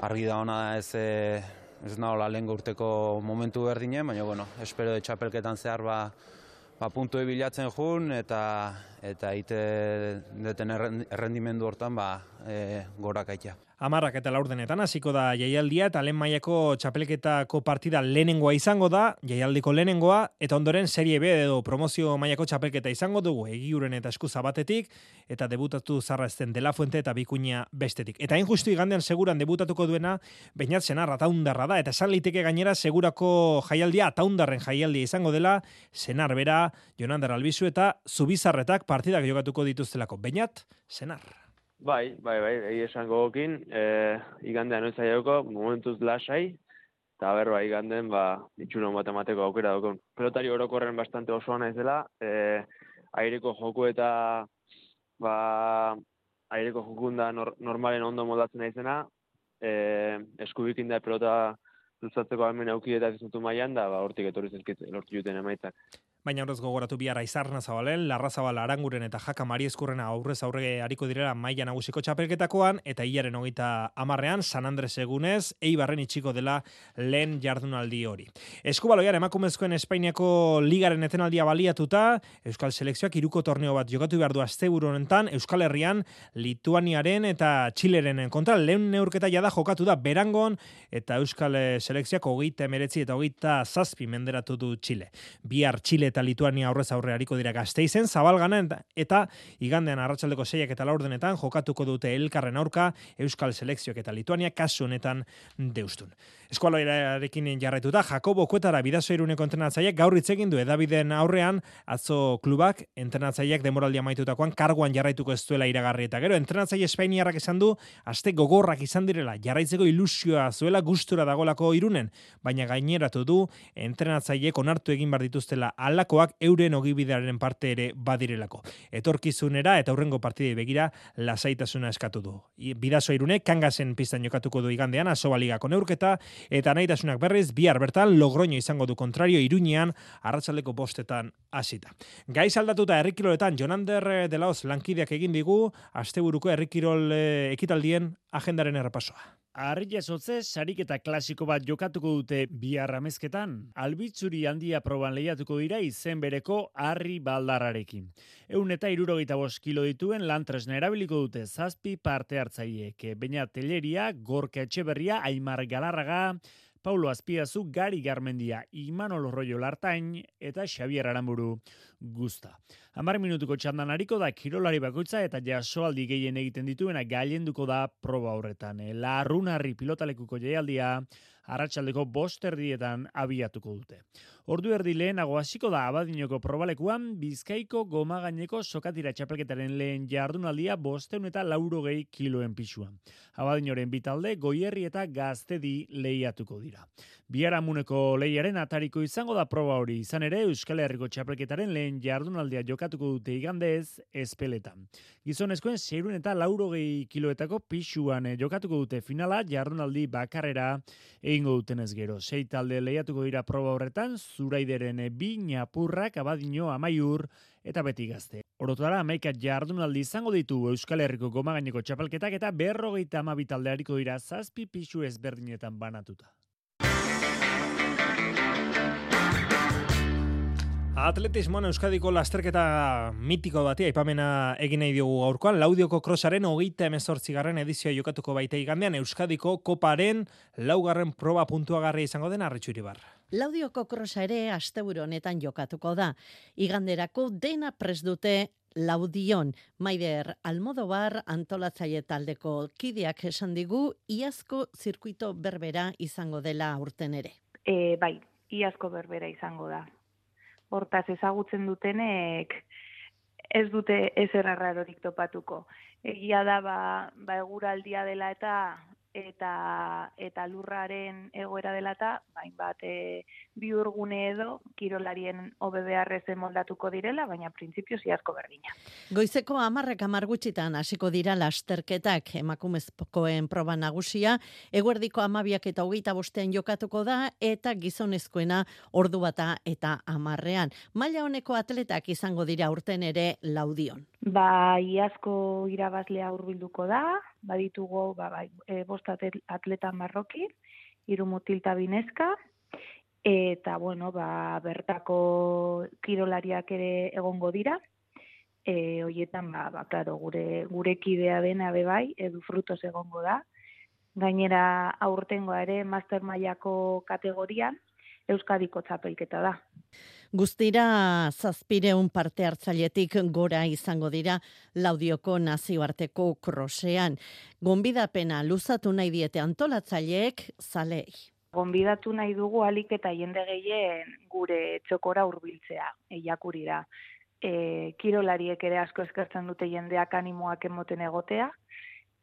Argi da ona ez, e, ez nahola lehen gurteko momentu berdinen, baina bueno, espero de txapelketan zehar ba, ba puntu bilatzen jun eta eta ite deten errendimendu hortan ba, e, gorakaitea. Amarrak eta laurdenetan hasiko da jaialdia eta lehen mailako txapelketako partida lehenengoa izango da, jaialdiko lehenengoa, eta ondoren serie B edo promozio mailako txapelketa izango dugu egiuren eta esku zabatetik, eta debutatu zarra ezten dela fuente eta bikuña bestetik. Eta hain justu igandean seguran debutatuko duena, bainat zenar ataundarra da, eta esan liteke gainera segurako jaialdia ataundarren jaialdia izango dela, zenar bera, Jonander Albizu eta Zubizarretak partidak jokatuko dituztelako. Bainat, zenar. Bai, bai, bai, egi esan gogokin, e, igandean noiz aioko, momentuz lasai, eta ber, bai, iganden, ba, itxuno bat emateko aukera dukun. Pelotari orokorren bastante osoa naiz dela, e, aireko joku eta, ba, aireko jokunda nor, normalen ondo moldatzen naizena, e, eskubikin da pelota luzatzeko almen auki eta izutu mailan da, ba, hortik etorri zizkit, lortu juten emaitzak baina horrez gogoratu bihar aizarna zabalen, larra zabal aranguren eta jaka mari eskurrena aurrez aurre hariko direla maila nagusiko txapelketakoan, eta hilaren hogeita amarrean, San Andres egunez, eibarren itxiko dela lehen jardunaldi hori. Eskubaloian emakumezkoen Espainiako ligaren etenaldia baliatuta, Euskal Selekzioak iruko torneo bat jokatu behar du azte honetan, Euskal Herrian, Lituaniaren eta Txileren kontra, lehen neurketa jada jokatu da berangon, eta Euskal Selekzioak hogeita emeretzi eta hogeita zazpi menderatu du Txile. Bihar Txile eta Lituania aurrez aurre hariko dira gazteizen, zabalgana eta igandean arratsaldeko seiak eta laurdenetan jokatuko dute elkarren aurka Euskal Selekzioak eta Lituania kasu honetan deustun. Eskualoirarekin jarraituta, Jakobo Kuetara bidazo iruneko entrenatzaileak gaur egin du. Edabiden aurrean, atzo klubak entrenatzaileak demoraldia maitutakoan karguan jarraituko ez duela iragarri. Eta gero entrenatzaile Espainiarrak esan du, aste gogorrak izan direla, jarraitzeko ilusioa zuela gustura dagolako irunen, baina gaineratu du entrenatzaileek onartu egin bar dituztela ala delakoak euren ogibidearen parte ere badirelako. Etorkizunera eta aurrengo partidei begira lasaitasuna eskatu du. Bidazo irune, kangasen pistan jokatuko du igandean, asoba ligako neurketa, eta nahitasunak berriz, bihar bertan, logroño izango du kontrario iruñean, arratsaldeko bostetan hasita. Gaiz aldatuta errikiroletan, Jonander de Laos lankideak egin digu, asteburuko errikirol eh, ekitaldien agendaren errepasoa. Arria sotze sarik eta klasiko bat jokatuko dute bi arramezketan. Albitzuri handia proban lehiatuko dira izen bereko harri baldarrarekin. Eun eta irurogeita bost kilo dituen lantresna erabiliko dute zazpi parte hartzaiek. Baina teleria, gorka etxeberria, aimar galarraga, Paulo Azpiazu, Gari Garmendia, Imanol Rollo Lartain eta Xavier Aramburu Gusta. Hamar minutuko txandan hariko da kirolari bakoitza eta jasoaldi gehien egiten dituena gailenduko da proba horretan. La Runarri pilotalekuko jaialdia arratsaldeko bosterdietan abiatuko dute. Ordu erdi lehenago hasiko da abadinoko probalekuan, bizkaiko goma gaineko sokatira txapelketaren lehen jardunaldia bosteun eta lauro gehi kiloen pisuan. Abadinoren bitalde, goierri eta gaztedi lehiatuko dira. Biaramuneko lehiaren atariko izango da proba hori, izan ere Euskal Herriko txapelketaren lehen jardunaldia jokatuko dute igandez espeletan. Gizonezkoen zeirun eta lauro gehi kiloetako pisuan eh, jokatuko dute finala jardunaldi bakarrera egingo duten ez gero. Sei talde lehiatuko dira proba horretan, zuraideren bi napurrak abadino amaiur eta beti gazte. Orotara amaika jardunaldi izango ditu Euskal Herriko gomagaineko txapelketak eta berrogeita amabitaldeariko dira zazpi pisu ezberdinetan banatuta. Atletismoan Euskadiko lasterketa mitiko bati aipamena egin nahi diogu gaurkoan. Laudioko krosaren hogeita emezortzigarren edizioa jokatuko baita igandean Euskadiko koparen laugarren proba puntuagarri izango den arritxuri bar. Laudioko krosa ere asteburu honetan jokatuko da. Iganderako dena pres dute laudion. Maider Almodobar antolatzaile taldeko kideak esan digu iazko zirkuito berbera izango dela urten ere. E, bai, iazko berbera izango da hortaz ezagutzen dutenek ez dute ezer arrarorik topatuko. Egia da, ba, ba eguraldia dela eta eta eta lurraren egoera dela eta bain bat e, biurgune edo kirolarien OBBRZ moldatuko direla, baina printzipio ziazko berdina. Goizeko amarrek amargutxitan hasiko dira lasterketak emakumezkoen proba nagusia, eguerdiko amabiak eta hogeita bostean jokatuko da, eta gizonezkoena ordu bata eta amarrean. Maila honeko atletak izango dira urten ere laudion. Ba, iazko irabazlea hurbilduko da, baditugu ba, bai, e, bost atleta marroki, hiru mutil bineska, eta bueno, ba, bertako kirolariak ere egongo dira, e, hoietan, ba, ba, claro, gure, gure kidea dena be bai, edu frutos egongo da, gainera aurtengoa ere master mailako kategorian, Euskadiko txapelketa da. Guztira zazpireun parte hartzailetik gora izango dira laudioko nazioarteko krosean. Gonbidapena luzatu nahi diete antolatzaileek zalei. Gonbidatu nahi dugu alik eta jende gehien gure txokora hurbiltzea, eiakuri da. E, kirolariek ere asko eskertzen dute jendeak animoak emoten egotea,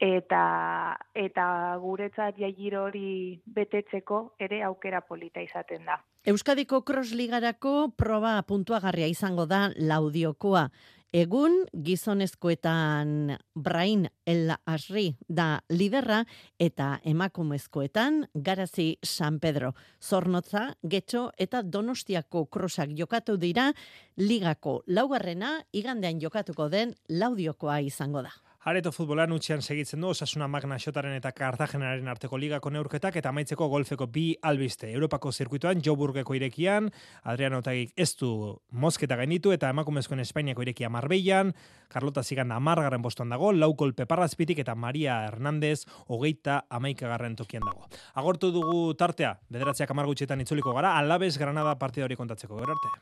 eta eta guretzat jaigiro hori betetzeko ere aukera polita izaten da. Euskadiko Cross Ligarako proba puntuagarria izango da laudiokoa. Egun gizonezkoetan Brain El Asri da liderra eta emakumezkoetan Garazi San Pedro. Zornotza, Getxo eta Donostiako krosak jokatu dira ligako laugarrena igandean jokatuko den laudiokoa izango da. Areto futbolan utxean segitzen du Osasuna Magna Xotaren eta Kartagenaren arteko ligako neurketak eta amaitzeko golfeko bi albiste. Europako zirkuituan Joburgeko irekian, Adriano Otagik ez du mozketa gainitu eta emakumezkoen Espainiako irekia Marbeian, Carlota Ziganda amargaren bostuan dago, Laukol Peparrazpitik eta Maria Hernandez hogeita amaikagarren tokian dago. Agortu dugu tartea, bederatziak amargutxetan itzuliko gara, alabez Granada partida hori kontatzeko, gerarte.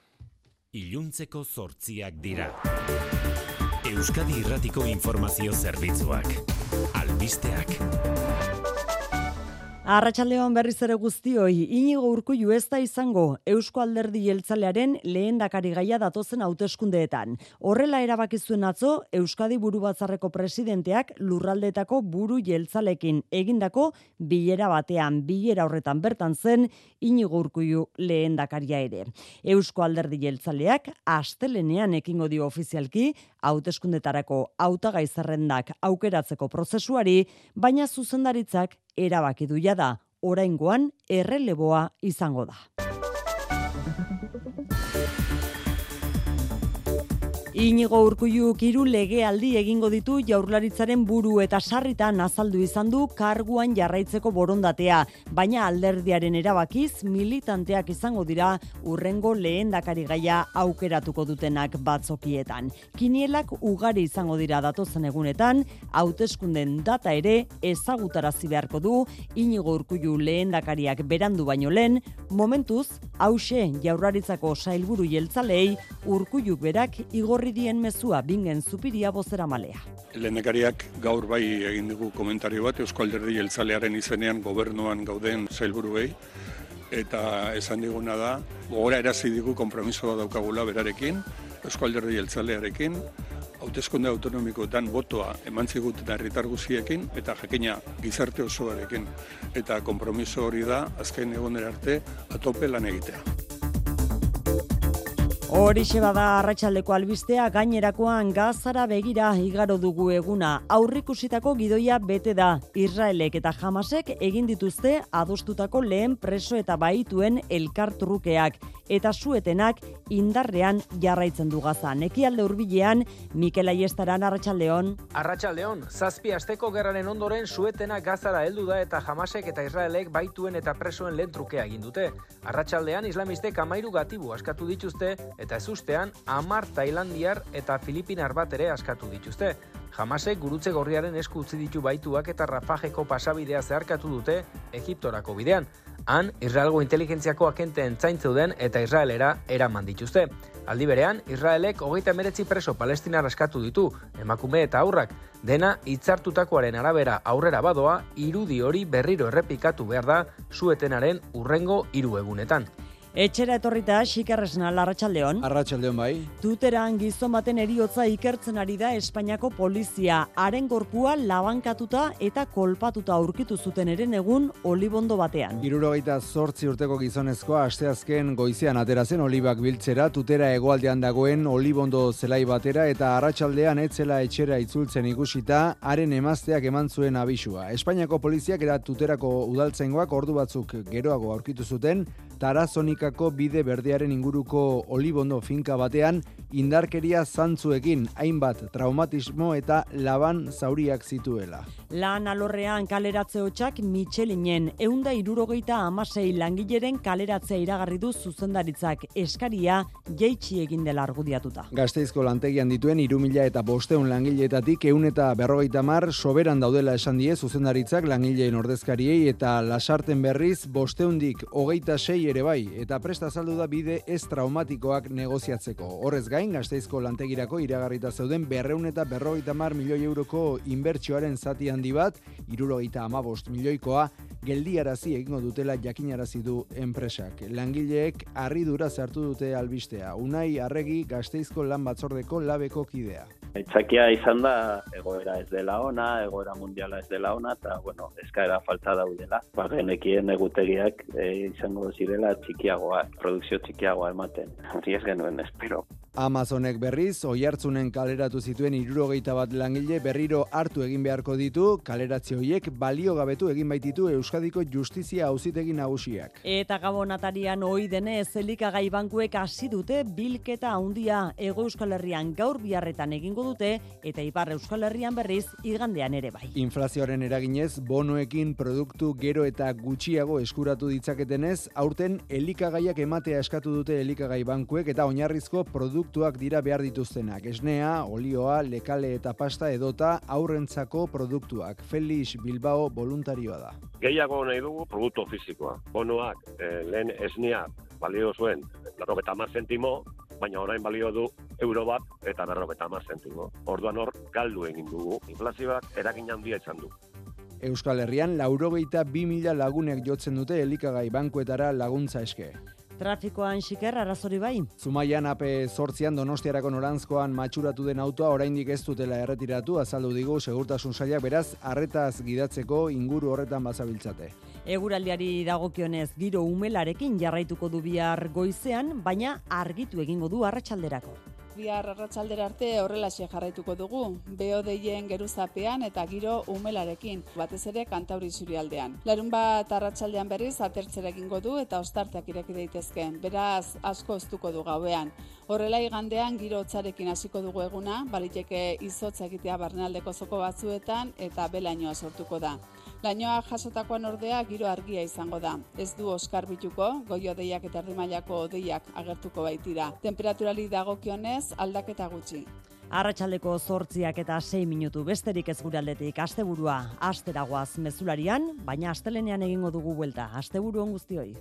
Iluntzeko zortziak dira. Euskadi Irratiko Informazio Zerbitzuak. Albisteak. Arratxaldeon berriz ere guztioi, inigo urkullu ez da izango Eusko Alderdi Jeltzalearen lehendakari gaia datozen hauteskundeetan. Horrela erabakizuen atzo, Euskadi buru batzarreko presidenteak lurraldetako buru jeltzalekin egindako bilera batean, bilera horretan bertan zen inigo urkullu lehendakaria ere. Eusko Alderdi Jeltzaleak astelenean ekingo dio ofizialki hauteskundetarako hautagai zerrendak aukeratzeko prozesuari, baina zuzendaritzak erabaki du da, oraingoan erreleboa izango da. Inigo Urkullu kiru legealdi egingo ditu jaurlaritzaren buru eta sarritan azaldu izan du karguan jarraitzeko borondatea, baina alderdiaren erabakiz militanteak izango dira urrengo lehendakari gaia aukeratuko dutenak batzokietan. Kinielak ugari izango dira datozen egunetan, hauteskunden data ere ezagutarazi beharko du Inigo Urkullu lehendakariak berandu baino lehen, momentuz hause jaurlaritzako sailburu jeltzalei Urkulluk berak igorri dien mezua bingen zupiria bozera malea. Lehendakariak gaur bai egin dugu komentario bat Eusko Alderdi Jeltzalearen izenean gobernuan gauden zailburuei eta esan diguna da gogora erazi digu konpromiso daukagula berarekin Eusko Alderdi Jeltzalearekin hauteskunde autonomikoetan botoa eman ziguten herritar guziekin eta jakina gizarte osoarekin eta konpromiso hori da azken egonera arte atope lan egitea. Horixe bada arratsaldeko albistea gainerakoan gazara begira igaro dugu eguna. Aurrikusitako gidoia bete da. Israelek eta Hamasek egin dituzte adostutako lehen preso eta baituen elkartrukeak eta suetenak indarrean jarraitzen du gazan. Ekialde hurbilean Mikel Aiestaran Arratsaldeon. Arratsaldeon, zazpi asteko gerraren ondoren suetena gazara heldu da eta Hamasek eta Israelek baituen eta presoen lehen trukea egin dute. Arratsaldean islamistek amairu gatibu askatu dituzte eta ez ustean amar Tailandiar eta Filipinar bat ere askatu dituzte. Hamasek gurutze gorriaren esku utzi ditu baituak eta Rafajeko pasabidea zeharkatu dute Egiptorako bidean. Han, Israelgo inteligentziako akenteen zaintzeuden eta Israelera eraman dituzte. Aldi berean, Israelek hogeita meretzi preso palestinar askatu ditu, emakume eta aurrak, dena hitzartutakoaren arabera aurrera badoa, irudi hori berriro errepikatu behar da zuetenaren urrengo hiru egunetan. Etxera etorrita xikarresna larratxaldeon. Arratxaldeon bai. Tuteran gizon baten eriotza ikertzen ari da Espainiako polizia. Haren gorpua labankatuta eta kolpatuta aurkitu zuten eren egun olibondo batean. Irurogeita zortzi urteko gizonezkoa asteazken goizean aterazen olibak biltzera, tutera hegoaldean dagoen olibondo zelai batera eta arratsaldean etzela etxera itzultzen ikusita, haren emazteak eman zuen abisua. Espainiako poliziak era tuterako udaltzengoak ordu batzuk geroago aurkitu zuten, Tarazonikako bide berdearen inguruko olibondo finka batean indarkeria zantzuekin hainbat traumatismo eta laban zauriak zituela. Lan alorrean kaleratze hotxak Michelinen eunda irurogeita amasei langileren kaleratzea iragarri du zuzendaritzak eskaria jeitsi egin dela argudiatuta. Gazteizko lantegian dituen irumila eta bosteun langileetatik eun eta berrogeita mar soberan daudela esan die zuzendaritzak langileen ordezkariei eta lasarten berriz bosteundik hogeita sei ere bai eta presta saldu da bide ez traumatikoak negoziatzeko. Horrez gain, gazteizko lantegirako iragarrita zeuden berreun eta berrogeita mar milioi euroko inbertsioaren zati handi bat, irurogeita amabost milioikoa, geldiarazi egingo dutela jakinarazi du enpresak. Langileek harridura zartu dute albistea. Unai arregi gazteizko lan batzordeko labeko kidea. Aitzakia izan da egoera ez dela ona, egoera mundiala ez dela ona, eta bueno, eskaera falta daudela. Ba, genekien egutegiak e, izango zirela txikiagoa, produkzio txikiagoa ematen. Hori ez genuen, espero. Amazonek berriz, oihartzunen kaleratu zituen irurogeita bat langile berriro hartu egin beharko ditu, kaleratze horiek balio gabetu egin baititu Euskadiko Justizia Auzitegi Nagusiak. Eta gabonatarian ohi denez elikagai bankuek hasi dute bilketa handia Ego Euskal Herrian gaur biharretan egingo dute eta Ipar Euskal Herrian berriz igandean ere bai. Inflazioaren eraginez bonoekin produktu gero eta gutxiago eskuratu ditzaketenez, aurten elikagaiak ematea eskatu dute elikagai bankuek eta oinarrizko produktu produktuak dira behar dituztenak. Esnea, olioa, lekale eta pasta edota aurrentzako produktuak. Felix Bilbao voluntarioa da. Gehiago nahi dugu produktu fizikoa. Bonoak, eh, lehen esnea balio zuen, mar zentimo, baina orain balio du euro bat eta berroketa mar zentimo. Orduan hor, galdu egin dugu. Inflazioak eragin handia izan du. Euskal Herrian, laurogeita bi mila lagunek jotzen dute elikagai bankuetara laguntza eske. Trafikoan xiker arazori bai. Zumaian ape sortzian donostiarako norantzkoan matxuratu den autoa oraindik ez dutela erretiratu, azaldu digu segurtasun sailak beraz, arretaz gidatzeko inguru horretan bazabiltzate. Eguraldiari dagokionez giro umelarekin jarraituko du bihar goizean, baina argitu egingo du arratsalderako bihar arratsaldera arte horrelaxe jarraituko dugu. Beodeien geruzapean eta giro umelarekin, batez ere kantauri zurialdean. Larun bat arratsaldean berriz atertzera egingo du eta ostarteak ireki daitezke. Beraz, asko oztuko du gauean. Horrela igandean giro hotzarekin hasiko dugu eguna, baliteke izotza egitea barnealdeko zoko batzuetan eta belainoa sortuko da. Lainoa jasotakoan ordea giro argia izango da. Ez du oskar bituko, goio deiak eta erdimailako odeiak agertuko baitira. Temperaturali dagokionez aldaketa gutxi. Arratxaldeko zortziak eta 6 minutu besterik ez gure aldetik asteburua asteragoaz mezularian, baina astelenean egingo dugu buelta. Asteburu on guztioi.